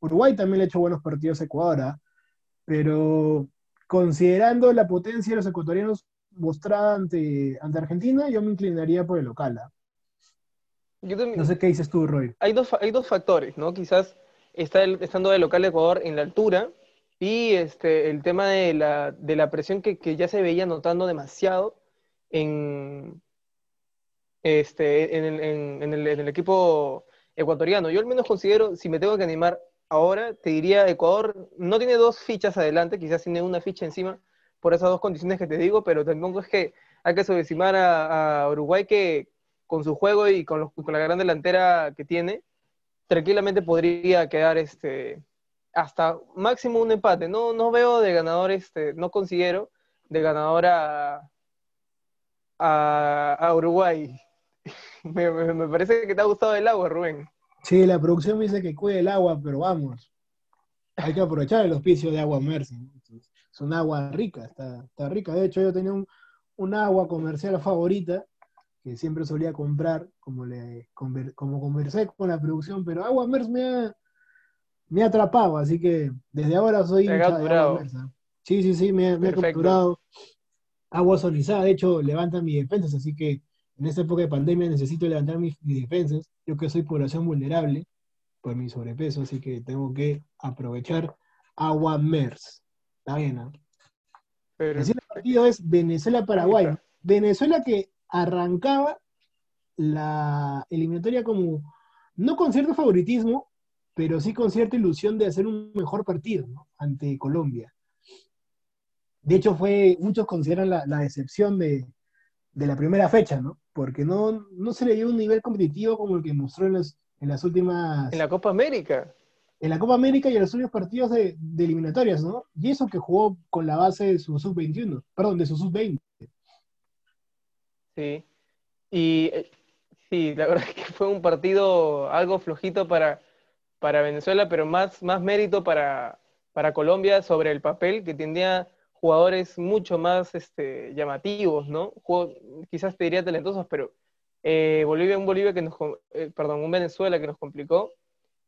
Uruguay también le ha hecho buenos partidos a Ecuador, ¿ah? Pero considerando la potencia de los ecuatorianos mostrada ante, ante Argentina, yo me inclinaría por el local. ¿ah? no sé qué dices tú, Roy. Hay dos, hay dos factores, ¿no? Quizás está el, estando de local de Ecuador en la altura, y este, el tema de la, de la presión que, que, ya se veía notando demasiado en, este, en, el, en, el, en, el, equipo ecuatoriano. Yo al menos considero, si me tengo que animar ahora, te diría Ecuador no tiene dos fichas adelante, quizás tiene una ficha encima por esas dos condiciones que te digo, pero tampoco es que hay que subestimar a, Uruguay que con su juego y con, los, con la gran delantera que tiene, tranquilamente podría quedar este, hasta máximo un empate. No, no veo de ganador, este, no considero de ganador a, Uruguay. me, parece que te ha gustado el agua, Rubén. Sí, la producción me dice que cuide el agua, pero vamos. Hay que aprovechar el hospicio de agua Mercy. Es un agua rica, está, está rica. De hecho, yo tenía un, un agua comercial favorita que siempre solía comprar, como, le, como conversé con la producción, pero Agua Mercy me ha, me ha atrapado, así que desde ahora soy hincha de agua Sí, sí, sí, me, ha capturado. Agua sonizada, de hecho, levanta mis defensas, así que en esta época de pandemia necesito levantar mis, defensas. Yo que soy población vulnerable por mi sobrepeso, así que tengo que aprovechar agua MERS. Está bien, ¿no? El partido es Venezuela-Paraguay. Venezuela que arrancaba la eliminatoria como, no con cierto favoritismo, pero sí con cierta ilusión de hacer un mejor partido ante Colombia. De hecho, fue, muchos consideran la, decepción de, la primera fecha, ¿no? Porque no, no se le dio un nivel competitivo como el que mostró en, en las últimas... En la Copa América. En la Copa América y en los últimos partidos de, eliminatorias, ¿no? Y eso que jugó con la base de su sub-21, perdón, de su sub-20. Sí. Y eh, sí, la verdad es que fue un partido algo flojito para, para Venezuela, pero más, más mérito para, para Colombia sobre el papel, que tenía jugadores mucho más este, llamativos, ¿no? quizás te diría talentosos, pero eh, Bolivia, un Bolivia que nos, eh, perdón, un Venezuela que nos complicó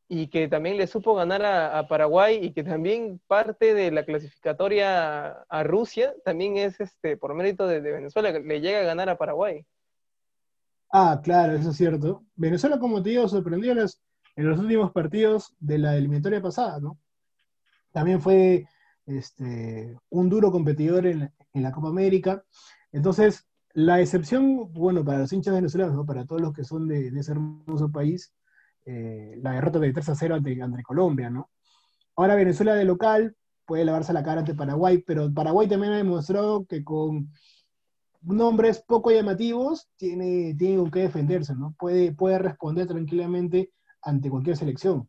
y que también le supo ganar a, Paraguay y que también parte de la clasificatoria a, Rusia también es este por mérito de, de, Venezuela, que le llega a ganar a Paraguay. Ah, claro, eso es cierto. Venezuela, como te digo, sorprendió en los últimos partidos de la eliminatoria pasada, ¿no? También fue este, un duro competidor en, la Copa América. Entonces, la excepción, bueno, para los hinchas venezolanos, ¿no? para todos los que son de, ese hermoso país, eh, la derrota de 3 a 0 ante, Colombia, ¿no? Ahora Venezuela de local puede lavarse la cara ante Paraguay, pero Paraguay también ha demostrado que con nombres poco llamativos tiene, tiene con qué defenderse, ¿no? Puede, puede responder tranquilamente ante cualquier selección.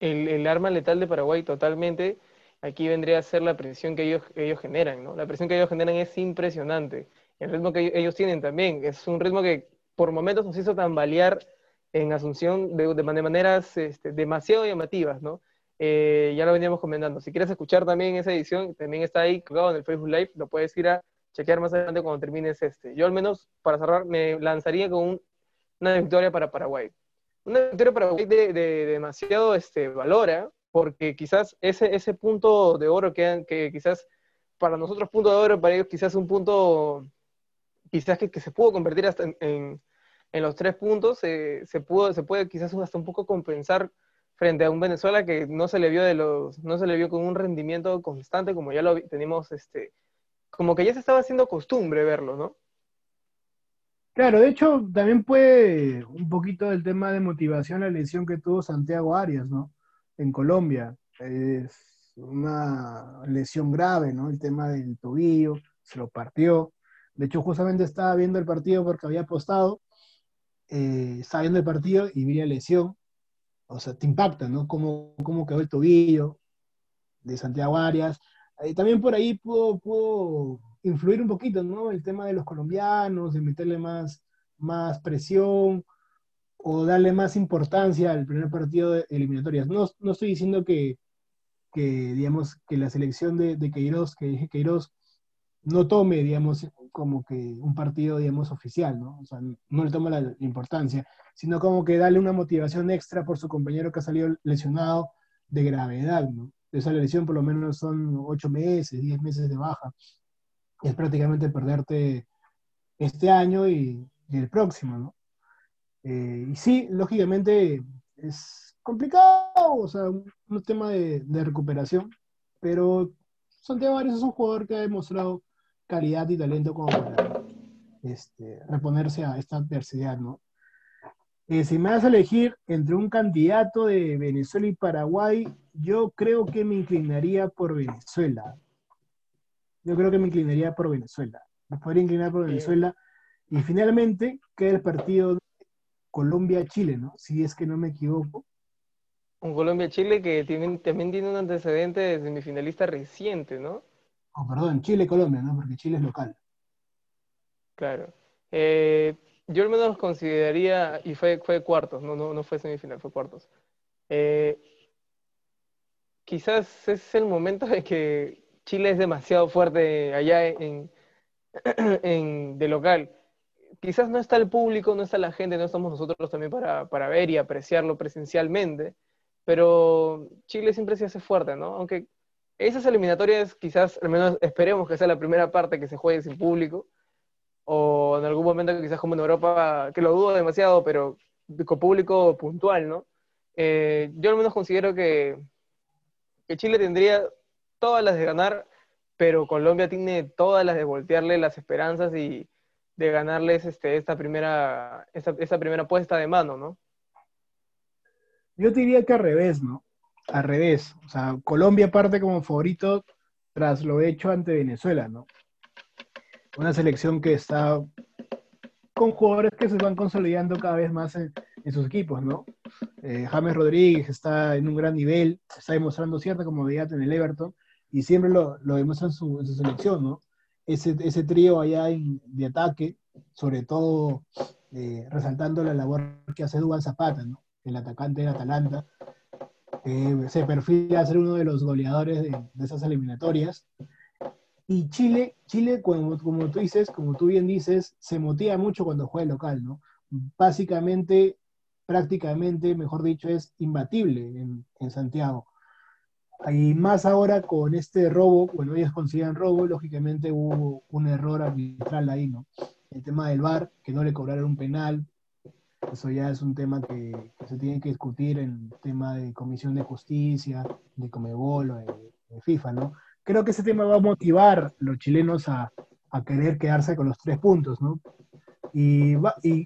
El, arma letal de Paraguay totalmente, aquí vendría a ser la presión que ellos, ellos generan, ¿no? La presión que ellos generan es impresionante. el ritmo que ellos tienen también. Es un ritmo que por momentos nos hizo tambalear en Asunción de, de maneras este, demasiado llamativas, ¿no? Eh, ya lo veníamos comentando. Si quieres escuchar también esa edición, también está ahí colgado en el Facebook Live, lo puedes ir a chequear más adelante cuando termines este. Yo al menos, para cerrar, me lanzaría con una victoria para Paraguay. Una victoria para Paraguay de, demasiado este, valor, ¿eh? Porque quizás ese, ese punto de oro que, que quizás para nosotros punto de oro, para ellos quizás un punto, quizás que, se pudo convertir hasta en, en, los tres puntos, se, pudo, se puede quizás hasta un poco compensar frente a un Venezuela que no se le vio de los, no se le vio con un rendimiento constante como ya lo tenemos, este, como que ya se estaba haciendo costumbre verlo, ¿no? Claro, de hecho, también puede un poquito del tema de motivación la lesión que tuvo Santiago Arias, ¿no? En Colombia. Es una lesión grave, ¿no? El tema del tobillo, se lo partió. De hecho, justamente estaba viendo el partido porque había apostado, eh, estaba viendo el partido y vi la lesión o sea, te impacta, ¿no? Cómo, cómo quedó el tobillo de Santiago Arias. Eh, también por ahí pudo, pudo, influir un poquito, ¿no? El tema de los colombianos, de meterle más, más presión o darle más importancia al primer partido de eliminatorias. No, no estoy diciendo que, que, digamos, que la selección de, Queiroz, que dije Queiroz, no tome, digamos, como que un partido, digamos, oficial, ¿no? O sea, no le toma la, importancia, sino como que darle una motivación extra por su compañero que ha salido lesionado de gravedad, ¿no? Esa lesión por lo menos son ocho meses, diez meses de baja. Es prácticamente perderte este año y, el próximo, ¿no? Eh, y sí, lógicamente es complicado, o sea, un, tema de, de recuperación, pero Santiago Arias es un jugador que ha demostrado calidad y talento como para este, reponerse a esta adversidad, ¿no? Eh, si me vas a elegir entre un candidato de Venezuela y Paraguay, yo creo que me inclinaría por Venezuela. Yo creo que me inclinaría por Venezuela. Me podría inclinar por Venezuela. Y finalmente queda el partido Colombia-Chile, ¿no? Si es que no me equivoco. Un Colombia-Chile que también tiene un antecedente de semifinalista reciente, ¿no? Oh, perdón, Chile-Colombia, ¿no? Porque Chile es local. Claro. Eh, yo al menos consideraría, y fue, fue cuartos, no, no, no fue semifinal, fue cuartos. Eh, quizás es el momento de que Chile es demasiado fuerte allá en, en, de local. Quizás no está el público, no está la gente, no estamos nosotros también para, para ver y apreciarlo presencialmente, pero Chile siempre se hace fuerte, ¿no? Aunque esas eliminatorias quizás, al menos esperemos que sea la primera parte que se juegue sin público, o en algún momento quizás como en Europa, que lo dudo demasiado, pero con público puntual, ¿no? Eh, yo al menos considero que, que Chile tendría todas las de ganar, pero Colombia tiene todas las de voltearle las esperanzas y de ganarles este, esta, primera, esta, primera puesta de mano, ¿no? Yo diría que al revés, ¿no? al revés. O sea, Colombia parte como favorito tras lo hecho ante Venezuela, ¿no? Una selección que está con jugadores que se van consolidando cada vez más en, sus equipos, ¿no? Eh, James Rodríguez está en un gran nivel, está demostrando cierta comodidad en el Everton y siempre lo, demuestra en su, selección, ¿no? Ese, ese trío allá de ataque, sobre todo eh, resaltando la labor que hace Duan Zapata. El atacante del Atalanta, se perfila a ser uno de los goleadores de, esas eliminatorias. Y Chile, Chile como, como, tú dices, como tú bien dices, se motiva mucho cuando juega local, ¿no? Básicamente, prácticamente, mejor dicho, es imbatible en, en Santiago. Y más ahora con este robo, bueno, ellos consideran robo, lógicamente hubo un error arbitral ahí, ¿no? El tema del VAR, que no le cobraron un penal, eso ya es un tema que, se tiene que discutir en tema de Comisión de Justicia, de Comebol o de, FIFA, ¿no? Creo que ese tema va a motivar a los chilenos a, querer quedarse con los tres puntos, ¿no? Y, y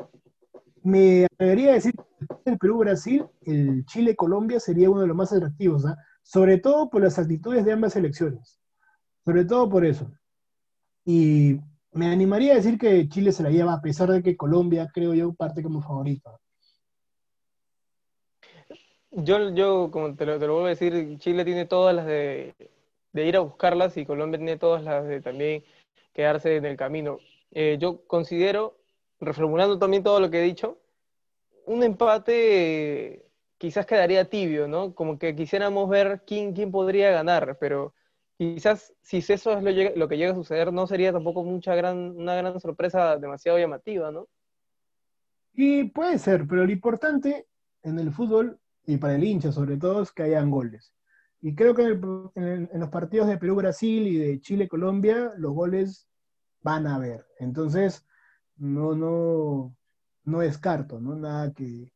me atrevería a decir que el Perú-Brasil, el Chile-Colombia sería uno de los más atractivos, ¿ah? Sobre todo por las actitudes de ambas selecciones, sobre todo por eso. Y me animaría a decir que Chile se la lleva, a pesar de que Colombia, creo yo, parte como favorita. Yo, yo como te lo, te lo vuelvo a decir, Chile tiene todas las de, ir a buscarlas y Colombia tiene todas las de también quedarse en el camino. eh, yo considero, reformulando también todo lo que he dicho, un empate quizás quedaría tibio, ¿no? Como que quisiéramos ver quién, quién podría ganar, pero quizás si eso es lo, que llega a suceder, no sería tampoco mucha una gran sorpresa demasiado llamativa, ¿no? Y puede ser, pero lo importante en el fútbol, y para el hincha sobre todo, es que hayan goles. Y creo que en, los partidos de Perú-Brasil y de Chile-Colombia, los goles van a haber. Entonces, no, no, no descarto, ¿no? Nada que,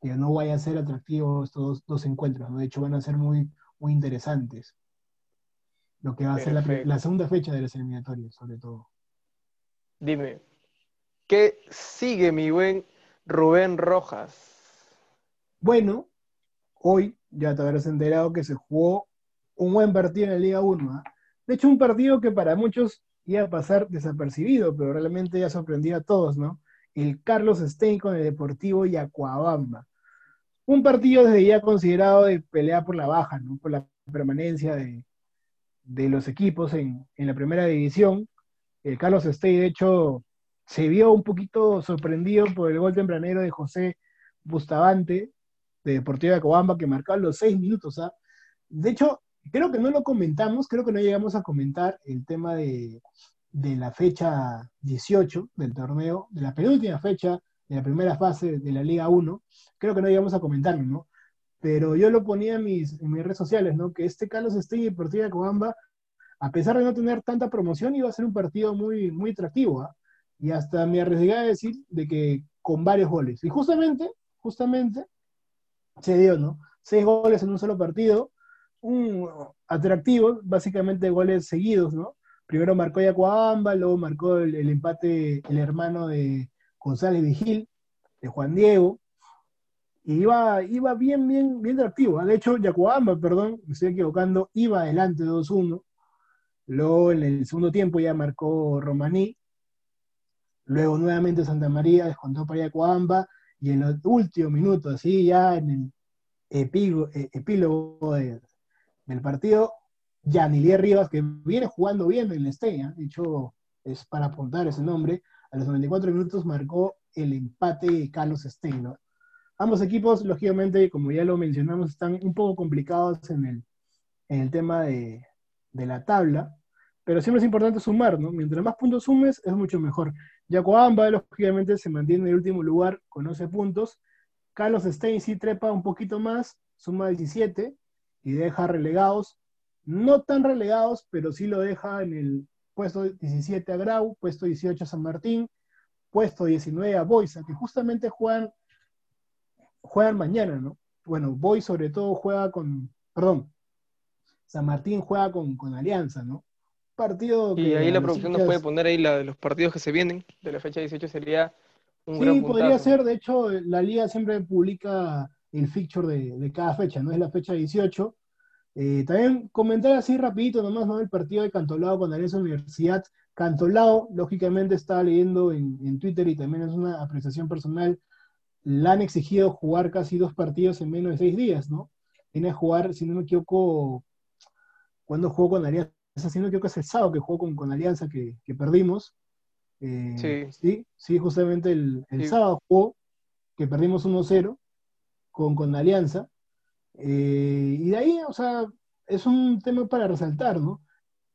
que no vaya a ser atractivo estos dos, encuentros, ¿no? De hecho, van a ser muy, muy interesantes. Lo que va a ser la, segunda fecha de las eliminatorias, sobre todo. Dime, ¿qué sigue mi buen Rubén Rojas? Bueno, hoy ya te habrás enterado que se jugó un buen partido en la Liga 1. ¿ah? De hecho, un partido que para muchos iba a pasar desapercibido, pero realmente ya sorprendió a todos, ¿no? El Carlos Stein con el Deportivo Yacuabamba. Un partido desde ya considerado de pelea por la baja, ¿no? Por la permanencia de, los equipos en, la primera división. El Carlos Stein, de hecho, se vio un poquito sorprendido por el gol tempranero de José Bustamante, de Deportivo Yacuabamba, que marcó los seis minutos. ¿ah? De hecho, creo que no lo comentamos, creo que no llegamos a comentar el tema de, de la fecha 18 del torneo, de la penúltima fecha de la primera fase de la Liga 1, creo que no llegamos a comentarlo, ¿no? Pero yo lo ponía en mis, en mis redes sociales, ¿no? Que este Carlos Estella y Deportiva de Cobamba, a pesar de no tener tanta promoción, iba a ser un partido muy, muy atractivo, ¿ah? Y hasta me arriesgué a decir de que con varios goles. Y justamente, justamente, se dio, ¿no? Seis goles en un solo partido, un atractivo, básicamente goles seguidos, ¿no? Primero marcó Yacuamba, luego marcó el, empate el hermano de González Vigil, de Juan Diego, y iba, iba bien, bien, bien atractivo. ¿ah? De hecho, Yacuamba, perdón, me estoy equivocando, iba adelante 2-1. Luego en el segundo tiempo ya marcó Romaní. Luego nuevamente Santa María descontó para Yacuamba. Y en el último minuto, así ya en el eh, epílogo del partido, Yanilier Rivas, que viene jugando bien en la Estrella, de hecho es para apuntar ese nombre, a los 94 minutos marcó el empate Carlos Stein. Ambos equipos, lógicamente, como ya lo mencionamos, están un poco complicados en el, en el tema de, de, la tabla, pero siempre es importante sumar, ¿no? Mientras más puntos sumes, es mucho mejor. Yacoamba, lógicamente, se mantiene en el último lugar con 11 puntos. Carlos Stein sí trepa un poquito más, suma 17 y deja relegados no tan relegados, pero sí lo deja en el puesto 17 a Grau, puesto 18 a San Martín, puesto 19 a Boisa, que justamente juegan, juegan mañana, ¿no? Bueno, Boy sobre todo juega con, perdón, San Martín juega con, Alianza, ¿no? Partido y ahí la producción nos puede poner ahí la de los partidos que se vienen, de la fecha 18 sería un sí, podría ser, de hecho, la liga siempre publica el fixture de, de cada fecha, ¿no? Es la fecha 18, eh, también comentar así rapidito nomás, ¿no? El partido de Cantolao con Alianza Universidad. Cantolao, lógicamente, estaba leyendo en, Twitter y también es una apreciación personal, le han exigido jugar casi dos partidos en menos de seis días, ¿no? Tiene a jugar, si no me equivoco, cuando jugó con Alianza, si no me equivoco es el sábado que jugó con, Alianza que, perdimos. Eh, sí. sí. justamente el, sábado jugó, que perdimos 1-0 con, con Alianza. Eh, y de ahí, o sea, es un tema para resaltar, ¿no?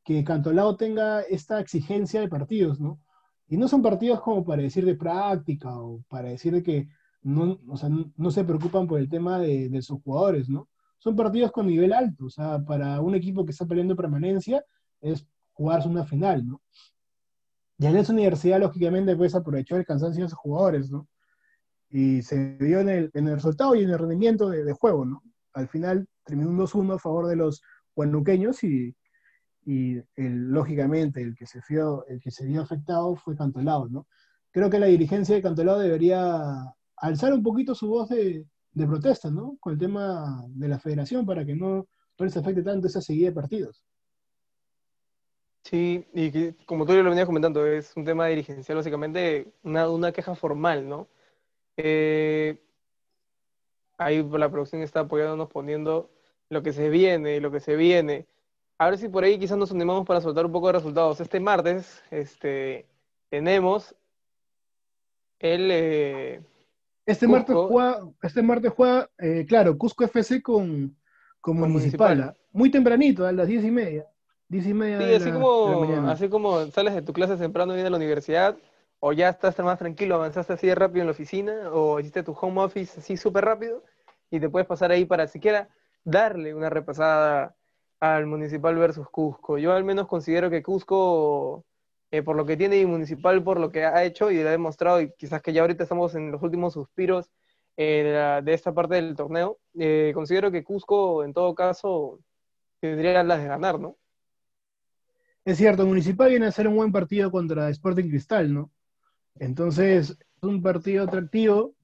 Que Cantolao tenga esta exigencia de partidos, ¿no? Y no son partidos como para decir de práctica o para decir de que no, o sea, no se preocupan por el tema de, sus jugadores, ¿no? Son partidos con nivel alto, o sea, para un equipo que está peleando permanencia es jugarse una final, ¿no? Y en esa universidad, lógicamente, pues aprovechó el cansancio de sus jugadores, ¿no? Y se vio en el, resultado y en el rendimiento de, de juego, ¿no? Al final terminó un 2-1 a favor de los guanuqueños y, y lógicamente el que, se vio, el que se vio afectado fue Cantolao, ¿no? Creo que la dirigencia de Cantolao debería alzar un poquito su voz de, protesta, ¿no? Con el tema de la federación para que no, no les afecte tanto esa seguida de partidos. Sí, y como tú lo venías comentando, es un tema dirigencial, básicamente una, una queja formal, ¿no? Eh, ahí la producción está apoyándonos poniendo lo que se viene, lo que se viene. A ver si por ahí quizás nos animamos para soltar un poco de resultados. Este martes, este, tenemos el... eh, Este Cusco. martes juega, este martes juega eh, claro, Cusco FC con, con Con Municipal. Municipal. Muy tempranito, a las diez y media. Diez y media Sí, de así la- como, de la así como sales de tu clase temprano y vienes a la universidad, o ya estás más tranquilo, avanzaste así de rápido en la oficina, o hiciste tu home office así súper rápido, y te puedes pasar ahí para siquiera darle una repasada al Municipal versus Cusco. Yo al menos considero que Cusco, eh, por lo que tiene y Municipal por lo que ha hecho y le ha demostrado, y quizás que ya ahorita estamos en los últimos suspiros eh, de esta parte del torneo, eh, considero que Cusco en todo caso tendría las de ganar, ¿no? Es cierto, Municipal viene a hacer un buen partido contra Sporting Cristal, ¿no? Entonces, es un partido atractivo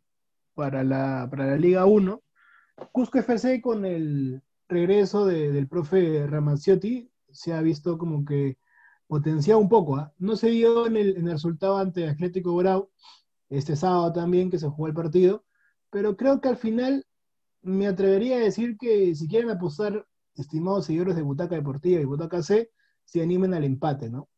para la, para la Liga 1. Cusco FC con el regreso de- del profe Ramacciotti se ha visto como que potenciado un poco. ¿ah? No se vio en el, resultado ante Atlético Grau este sábado también que se jugó el partido, pero creo que al final me atrevería a decir que si quieren apostar, estimados seguidores de Butaca Deportiva y Butaca C, se animen al empate, ¿no?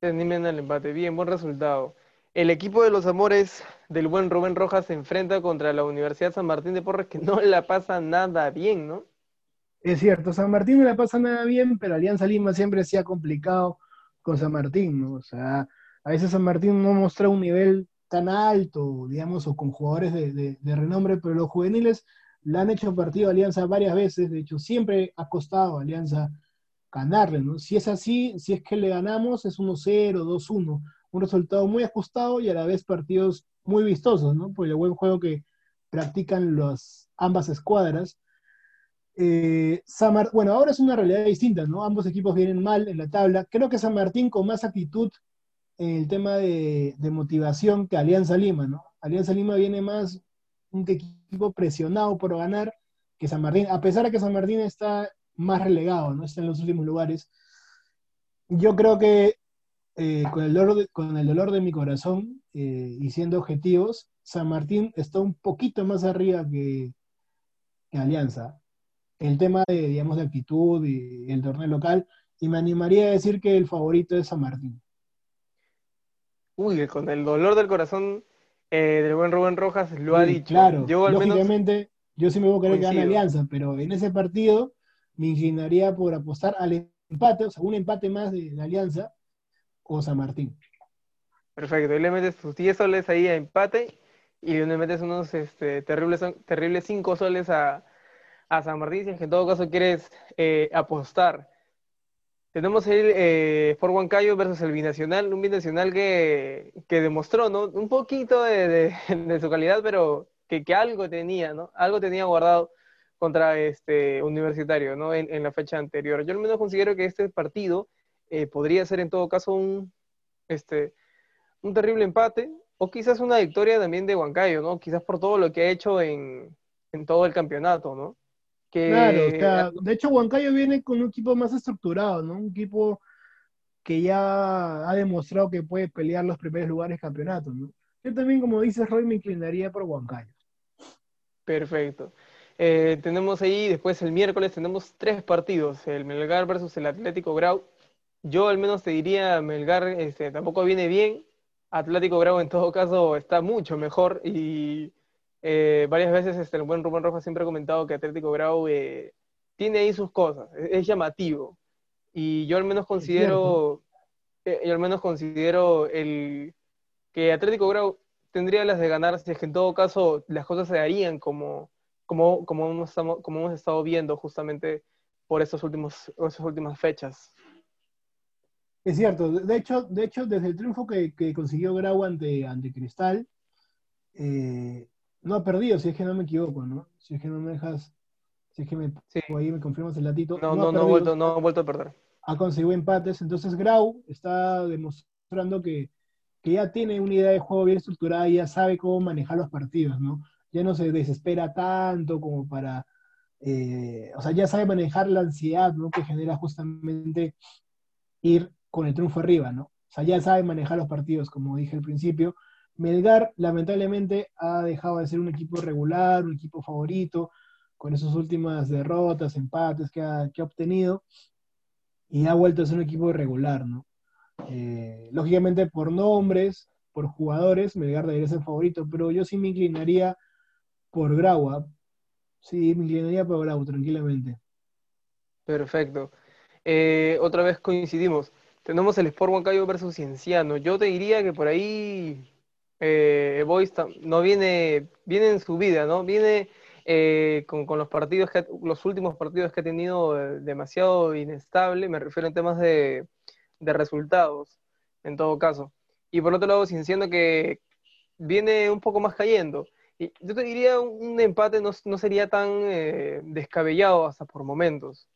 Se animen al empate. Bien, buen resultado. El equipo de los amores del buen Rubén Rojas se enfrenta contra la Universidad San Martín de Porres, que no la pasa nada bien, ¿no? Es cierto, San Martín no la pasa nada bien, pero Alianza Lima siempre se ha complicado con San Martín, ¿no? O sea, a veces San Martín no muestra un nivel tan alto, digamos, o con jugadores de, de- renombre, pero los juveniles le han hecho partido a Alianza varias veces, de hecho, siempre ha costado a Alianza ganarle, ¿no? Si es así, si es que le ganamos, es 1-0, 2-1, un resultado muy ajustado y a la vez partidos muy vistosos, ¿no? Por el buen juego que practican los, ambas escuadras. Eh, San bueno, ahora es una realidad distinta, ¿no? Ambos equipos vienen mal en la tabla. Creo que San Martín con más actitud en el tema de, de motivación que Alianza Lima, ¿no? Alianza Lima viene más un equipo presionado por ganar que San Martín, a pesar de que San Martín está más relegado, ¿no? Está en los últimos lugares. Yo creo que eh, con, el dolor de, con el dolor de mi corazón eh, y siendo objetivos, San Martín está un poquito más arriba que, que Alianza el tema de, digamos, de actitud y el torneo local, y me animaría a decir que el favorito es San Martín. Uy, con el dolor del corazón eh, del buen Rubén Rojas lo ha Sí, dicho. Claro, Yo al menos lógicamente, yo sí me voy a querer que gane. Alianza, pero en ese partido me inclinaría por apostar al empate, o sea, un empate más de, de Alianza o San Martín. Perfecto, y le metes tus 10 soles ahí a empate y le metes unos este, terribles, terribles 5 soles a, a San Martín, si que en todo caso quieres eh, apostar. Tenemos el eh, Huancayo versus el Binacional, un Binacional que, que demostró, ¿no? Un poquito de, de- de su calidad, pero que, que algo tenía, ¿no? Algo tenía guardado contra este Universitario, ¿no? En, en la fecha anterior. Yo al menos considero que este partido eh, podría ser en todo caso un, este, un terrible empate o quizás una victoria también de Huancayo, ¿no? Quizás por todo lo que ha hecho en, en todo el campeonato, ¿no? Que, Claro, o sea, de hecho Huancayo viene con un equipo más estructurado, ¿no? Un equipo que ya ha demostrado que puede pelear los primeros lugares del campeonato, ¿no? Yo también, como dices, Roy, me inclinaría por Huancayo. Perfecto. Eh, tenemos ahí, después el miércoles tenemos tres partidos, el Melgar versus el Atlético Grau. Yo al menos te diría, Melgar este, tampoco viene bien, Atlético Grau en todo caso está mucho mejor y eh, varias veces este, el buen Rubén Rojas siempre ha comentado que Atlético Grau eh, tiene ahí sus cosas, es, es llamativo. Y yo al menos considero, eh, yo al menos considero el, que Atlético Grau tendría las de ganar si es que en todo caso las cosas se darían como, como, como, hemos, como hemos estado viendo justamente por estas últimas fechas. Es cierto, de hecho, de hecho desde el triunfo que, que consiguió Grau ante, ante Cristal, eh, no ha perdido, si es que no me equivoco, ¿no? Si es que no me dejas, si es que me, Sí. ahí me confirmas el latito, No, no, no, ha vuelto, no ha vuelto a perder. ha conseguido empates, entonces Grau está demostrando que, que ya tiene una idea de juego bien estructurada y ya sabe cómo manejar los partidos, ¿no? Ya no se desespera tanto como para, eh, o sea, ya sabe manejar la ansiedad, ¿no? Que genera justamente ir con el triunfo arriba, ¿no? O sea, ya sabe manejar los partidos, como dije al principio. Melgar, lamentablemente, ha dejado de ser un equipo regular, un equipo favorito, con esas últimas derrotas, empates que ha, obtenido, y ha vuelto a ser un equipo regular, ¿no? Eh, lógicamente por nombres, por jugadores, Melgar debería ser favorito, pero yo sí me inclinaría por Grau. Sí, me inclinaría por Grau, tranquilamente. Perfecto. Eh, otra vez coincidimos. Tenemos el Sport Huancayo versus Cienciano. Yo te diría que por ahí eh, Boys no viene, viene en su vida, ¿no? Viene eh, con, los partidos que los últimos partidos que ha tenido eh, demasiado inestable, me refiero en temas de, resultados, en todo caso. Y por otro lado, Cienciano que viene un poco más cayendo. Y yo te diría un empate no, no sería tan descabellado hasta por momentos.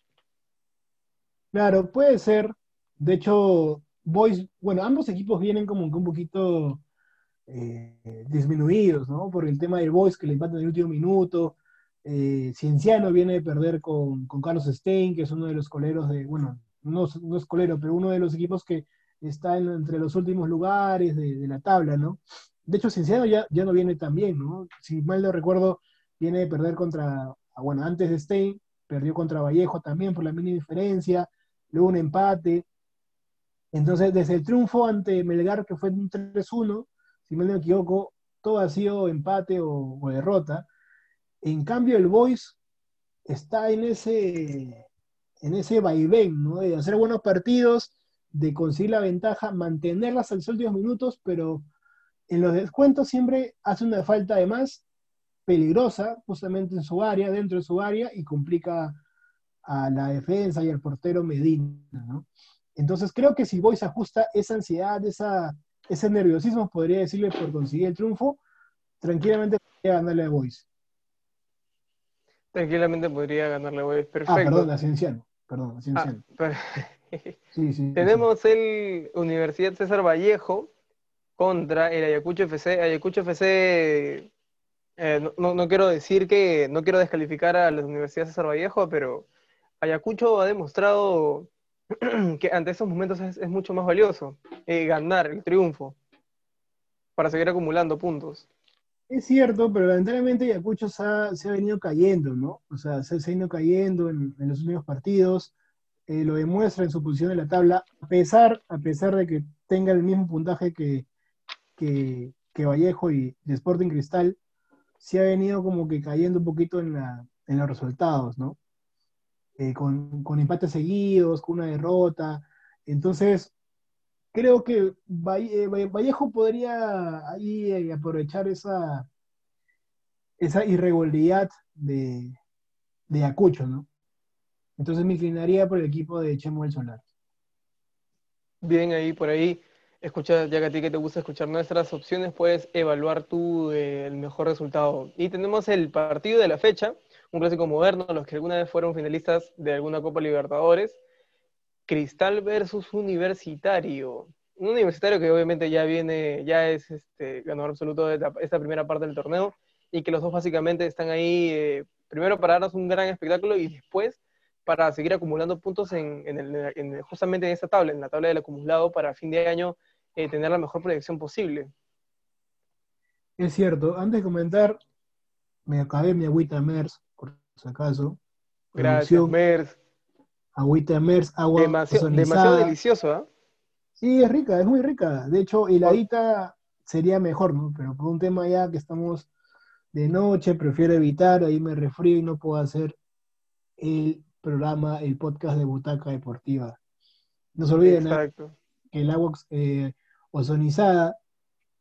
Claro, puede ser. De hecho, Boys, bueno, ambos equipos vienen como que un poquito eh, disminuidos, ¿no? Por el tema del Boys que le empatan en el último minuto. Eh, Cienciano viene de perder con, Carlos Stein, que es uno de los coleros de, bueno, no, es colero, pero uno de los equipos que está entre los últimos lugares de, la tabla, ¿no? De hecho, Cienciano ya, ya no viene tan bien, ¿no? Si mal no recuerdo, viene de perder contra, ah, bueno, antes de Stein, perdió contra Vallejo también por la mini diferencia luego un empate. Entonces, desde el triunfo ante Melgar, que fue un 3-1, si me equivoco, todo ha sido empate o, derrota. En cambio, el Boys está en ese, en ese vaivén, ¿no? De hacer buenos partidos, de conseguir la ventaja, mantenerlas hasta los últimos minutos, pero en los descuentos siempre hace una falta de más peligrosa, justamente en su área, dentro de su área, y complica a la defensa y al portero Medina, ¿no? Entonces creo que si Boys ajusta esa ansiedad, esa, ese nerviosismo, podría decirle, por conseguir el triunfo, tranquilamente podría ganarle a Boys. Tranquilamente podría ganarle a Boys, perfecto. Ah, perdón, a Cienciano, perdón, ah, sí, sí, Tenemos el Universidad César Vallejo contra el Ayacucho FC. Ayacucho FC, eh, no, no, quiero decir que, no quiero descalificar a la Universidad César Vallejo, pero Ayacucho ha demostrado que ante esos momentos es, mucho más valioso eh, ganar el triunfo para seguir acumulando puntos. Es cierto, pero lamentablemente Ayacucho se ha, venido cayendo, ¿no? O sea, se, ha ido cayendo en, los últimos partidos, eh, lo demuestra en su posición en la tabla, a pesar, a pesar de que tenga el mismo puntaje que, que, Vallejo y, Sporting Cristal, se ha venido como que cayendo un poquito en, en los resultados, ¿no? Eh, con, empates seguidos, con una derrota. Entonces, creo que eh, Vallejo podría ahí eh, aprovechar esa, esa irregularidad de, de Acucho, ¿no? Entonces me inclinaría por el equipo de Chemo del Solar. Bien, ahí por ahí, escucha, ya que a ti que te gusta escuchar nuestras opciones, puedes evaluar tú el mejor resultado. Y tenemos el partido de la fecha, un clásico moderno, los que alguna vez fueron finalistas de alguna Copa Libertadores. Cristal versus Universitario. Un universitario que obviamente ya viene, ya es este, ganador absoluto de esta primera parte del torneo y que los dos básicamente están ahí eh, primero para darnos un gran espectáculo y después para seguir acumulando puntos justamente en esta tabla, en la tabla del acumulado para fin de año eh, tener la mejor proyección posible. Es cierto, antes de comentar, me acabé mi agüita MERS si acaso. Gracias, Mers. Agüita Mers, agua demasiado, demasiado delicioso, ¿ah? Sí, es rica, es muy rica. De hecho, heladita sería mejor, ¿no? Pero por un tema ya que estamos de noche, prefiero evitar, ahí me refrío y no puedo hacer el programa, el podcast de Butaca Deportiva. No se olviden ¿eh? que el agua eh, ozonizada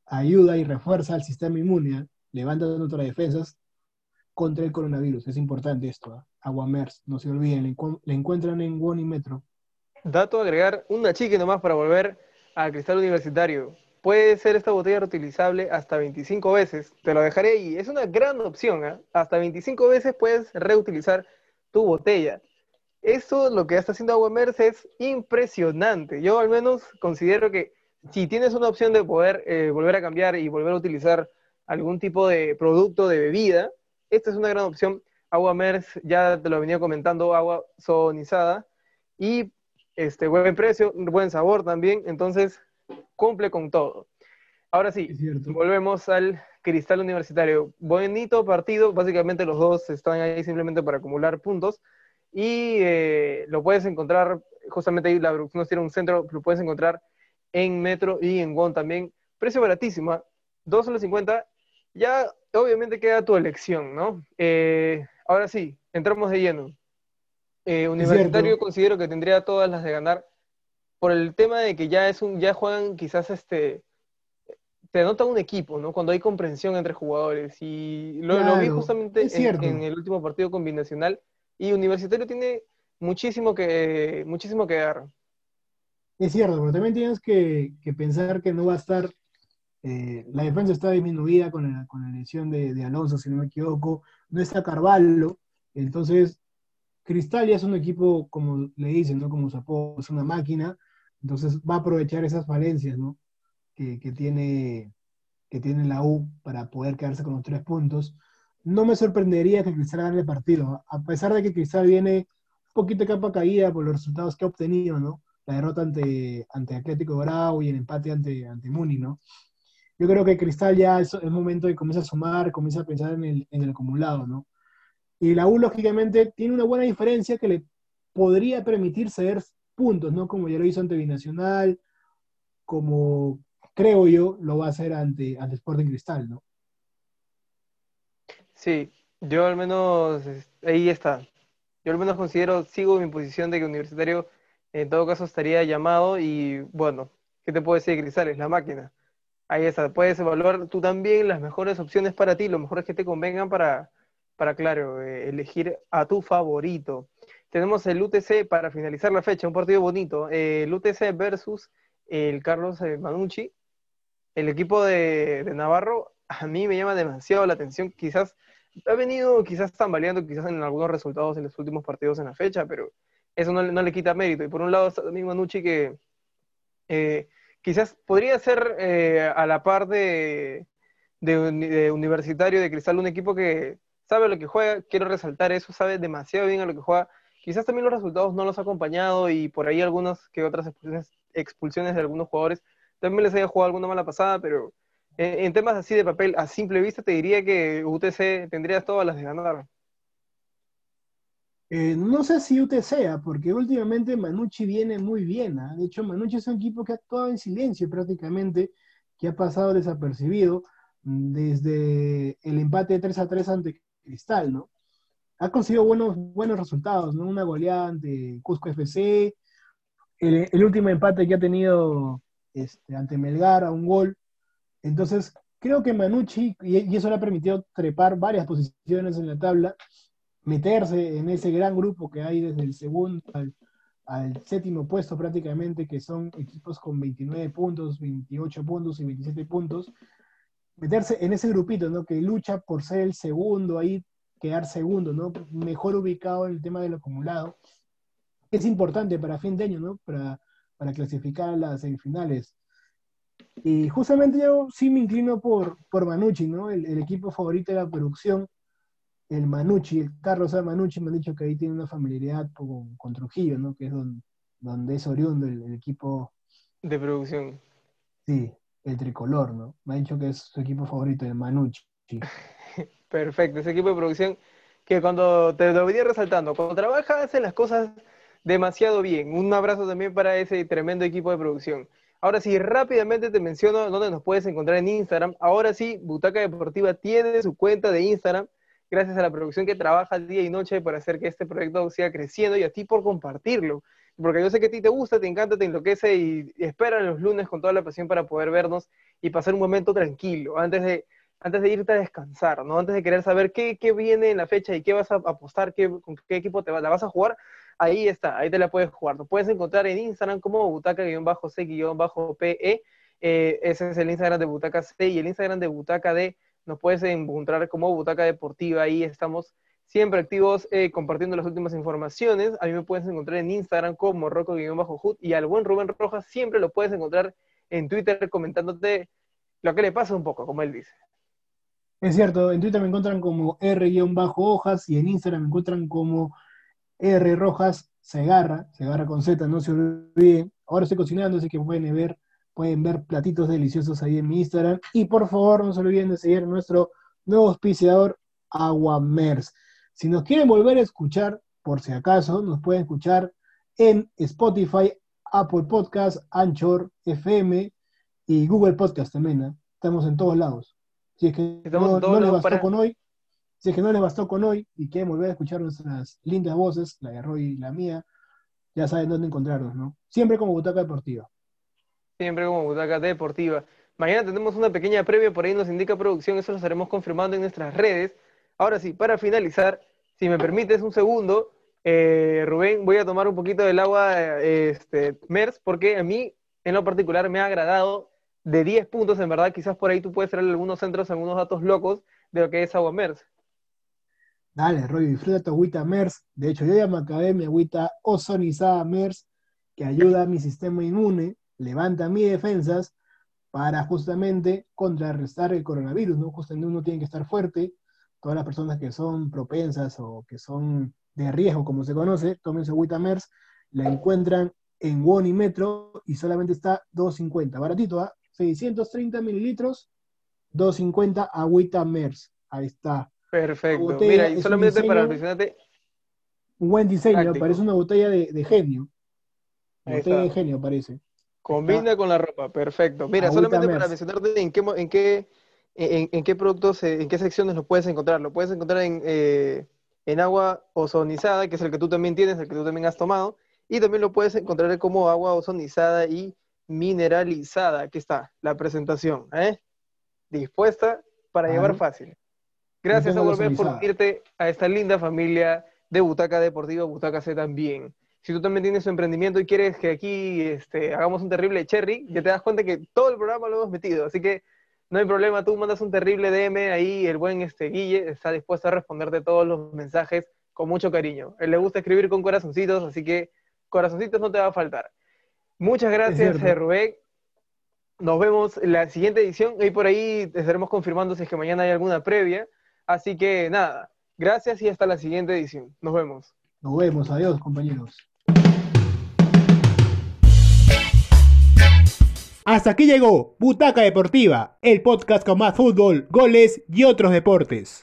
ayuda y refuerza el sistema inmune, ¿eh? levanta nuestras defensas contra el coronavirus. Es importante esto. ¿eh? Aguamers, no se olviden, le, encuentran en One Metro. Dato agregar, una chique nomás para volver al cristal universitario. Puede ser esta botella reutilizable hasta 25 veces. Te lo dejaré ahí. Es una gran opción. ¿eh? Hasta 25 veces puedes reutilizar tu botella. Eso, lo que está haciendo Aguamers es impresionante. Yo al menos considero que si tienes una opción de poder eh, volver a cambiar y volver a utilizar algún tipo de producto de bebida, esta es una gran opción. Agua MERS, ya te lo venía comentando, agua sonizada y este, buen precio, buen sabor también, entonces cumple con todo. Ahora sí, volvemos al Cristal Universitario. Bonito partido, básicamente los dos están ahí simplemente para acumular puntos y eh, lo puedes encontrar, justamente ahí la producción tiene un centro, lo puedes encontrar en Metro y en Gon también. Precio baratísimo, ¿ah? 2,50. Ya obviamente queda tu elección, ¿no? Eh, ahora sí, entramos de lleno. Eh, universitario considero que tendría todas las de ganar por el tema de que ya es un, ya juegan quizás este te nota un equipo, ¿no? Cuando hay comprensión entre jugadores. Y lo, vi justamente en, el último partido combinacional. Y Universitario tiene muchísimo que, muchísimo que dar. Es cierto, pero también tienes que, pensar que no va a estar. Eh, la defensa está disminuida con, la, con la lesión de, Alonso, si no me equivoco. No está Carvalho. Entonces, Cristal ya es un equipo, como le dicen, ¿no? Como su es una máquina. Entonces va a aprovechar esas falencias, ¿no? Que, tiene, que tiene la U para poder quedarse con los tres puntos. No me sorprendería que Cristal gane el partido, a pesar de que Cristal viene un poquito de capa caída por los resultados que ha obtenido, ¿no? La derrota ante, ante Atlético Bravo y el empate ante, ante Muni, ¿no? Yo creo que Cristal ya es, el momento de comienza a sumar, comienza a pensar en el, en el acumulado, ¿no? Y la U, lógicamente, tiene una buena diferencia que le podría permitir ceder puntos, ¿no? Como ya lo hizo ante Binacional, como creo yo lo va a hacer ante, ante Sporting Cristal, ¿no? Sí, yo al menos, ahí está. Yo al menos considero, sigo mi posición de que Universitario en todo caso estaría llamado y bueno, ¿qué te puedo decir, Cristal? Es la máquina. Ahí está, puedes evaluar tú también las mejores opciones para ti, lo mejores que te convengan para, para, claro, eh, elegir a tu favorito. Tenemos el UTC para finalizar la fecha, un partido bonito. Eh, el UTC versus el Carlos eh, Manucci. El equipo de, Navarro a mí me llama demasiado la atención. Quizás ha venido quizás tambaleando quizás en algunos resultados en los últimos partidos en la fecha, pero eso no, le quita mérito. Y por un lado está también Manucci que quizás podría ser a la par de, de, Universitario de Cristal un equipo que sabe lo que juega, quiero resaltar eso, sabe demasiado bien a lo que juega. Quizás también los resultados no los ha acompañado y por ahí algunas que otras expulsiones, expulsiones de algunos jugadores también les haya jugado alguna mala pasada, pero en, temas así de papel, a simple vista, te diría que UTC tendría todas las de ganar. Eh, no sé si UTC, ¿ah? porque últimamente Manucci viene muy bien. ¿ah? De hecho, Manucci es un equipo que ha actuado en silencio prácticamente, que ha pasado desapercibido mm, desde el empate de 3 a 3 ante Cristal, ¿no? Ha conseguido buenos, buenos resultados, ¿no? Una goleada ante Cusco FC, el, último empate que ha tenido este, ante Melgar a un gol. Entonces, creo que Manucci, y, eso le ha permitido trepar varias posiciones en la tabla, meterse en ese gran grupo que hay desde el segundo al, al, séptimo puesto prácticamente, que son equipos con 29 puntos, 28 puntos y 27 puntos, meterse en ese grupito, ¿no? Que lucha por ser el segundo ahí, quedar segundo, ¿no? Mejor ubicado en el tema del acumulado. Es importante para fin de año, ¿no? Para, para clasificar a las semifinales. Y justamente yo sí me inclino por, por Manucci, ¿no? El, equipo favorito de la producción, el Manucci, el Carlos. Manucci, me han dicho que ahí tiene una familiaridad con, con Trujillo, ¿no? Que es donde, donde es oriundo el equipo. De producción. Sí, el tricolor, ¿no? Me ha dicho que es su equipo favorito, el Manucci. Perfecto, ese equipo de producción que cuando te lo venía resaltando, cuando trabaja hace las cosas demasiado bien. Un abrazo también para ese tremendo equipo de producción. Ahora sí, rápidamente te menciono dónde nos puedes encontrar en Instagram. Ahora sí, Butaca Deportiva tiene su cuenta de Instagram, gracias a la producción que trabaja día y noche para hacer que este proyecto siga creciendo y a ti por compartirlo porque yo sé que a ti te gusta, te encanta, te enloquece y, espera los lunes con toda la pasión para poder vernos y pasar un momento tranquilo antes de, antes de irte a descansar, ¿no? Antes de querer saber qué, qué viene en la fecha y qué vas a apostar, qué, con qué equipo te la vas a jugar, ahí está, ahí te la puedes jugar. Lo puedes encontrar en Instagram como butaca-c-pe. Eh, ese es el Instagram de Butaca C y el Instagram de Butaca D nos puedes encontrar como Butaca Deportiva. Ahí estamos siempre activos eh, compartiendo las últimas informaciones. A mí me puedes encontrar en Instagram como Rocco-Hood y al buen Rubén Rojas siempre lo puedes encontrar en Twitter comentándote lo que le pasa un poco, como él dice. Es cierto, en Twitter me encuentran como R-hojas y en Instagram me encuentran como R Rojas Segarra, Segarra con Z, no se olviden. Ahora estoy cocinando, así que pueden ver, pueden ver platitos deliciosos ahí en mi Instagram. Y por favor, no se olviden de seguir nuestro nuevo auspiciador, Aguamers. Si nos quieren volver a escuchar, por si acaso, nos pueden escuchar en Spotify Apple Podcast, Anchor, FM y Google Podcast también. ¿eh? Estamos en todos lados. Si es que no, les bastó para- con hoy, si es que no les bastó con hoy y quieren volver a escuchar nuestras lindas voces, la de Roy y la mía, ya saben dónde encontrarnos, ¿no? Siempre como Butaca Deportiva. Siempre como Butaca Deportiva. Mañana tenemos una pequeña previa, por ahí nos indica producción, eso lo estaremos confirmando en nuestras redes. Ahora sí, para finalizar, si me permites un segundo, eh, Rubén, voy a tomar un poquito del agua eh, este, MERS, porque a mí, en lo particular, me ha agradado de 10 puntos, en verdad, quizás por ahí tú puedes traerle algunos centros, algunos datos locos de lo que es agua MERS. Dale, Roy, disfruta tu agüita MERS. De hecho, yo ya me acabé mi agüita ozonizada MERS, que ayuda a mi sistema inmune, levanta mis defensas para justamente contrarrestar el coronavirus, ¿no? Justamente uno tiene que estar fuerte. Todas las personas que son propensas o que son de riesgo, como se conoce, tomen su agüita MERS, la encuentran en Won Metro y solamente está 2.50. Baratito, ¿ah? 630 mililitros, 2.50 agüita MERS. Ahí está. Perfecto. botella Mira, y solamente para diseño- mencionarte, Un buen diseño, parece una botella de, de genio. Botella de genio parece. Combina con la ropa, perfecto. Mira, solamente para mencionarte en qué, en qué, en, en qué productos, en qué secciones lo puedes encontrar. Lo puedes encontrar en, eh, en agua ozonizada, que es el que tú también tienes, el que tú también has tomado, y también lo puedes encontrar como agua ozonizada y mineralizada. Aquí está la presentación, ¿eh? Dispuesta para Ajá. llevar fácil. Gracias a volver por unirte a esta linda familia de Butaca Deportiva, Butaca C también. Si tú también tienes tu emprendimiento y quieres que aquí este, hagamos un terrible cherry, ya te das cuenta que todo el programa lo hemos metido. Así que no hay problema, tú mandas un terrible DM, ahí el buen este, Guille está dispuesto a responderte todos los mensajes con mucho cariño. Él le gusta escribir con corazoncitos, así que corazoncitos no te va a faltar. Muchas gracias, eh, Rubén. Nos vemos en la siguiente edición. Y por ahí estaremos confirmando si es que mañana hay alguna previa. Así que nada, gracias y hasta la siguiente edición. Nos vemos. Nos vemos, adiós compañeros. Hasta aquí llegó Butaca Deportiva, el podcast con más fútbol, goles y otros deportes.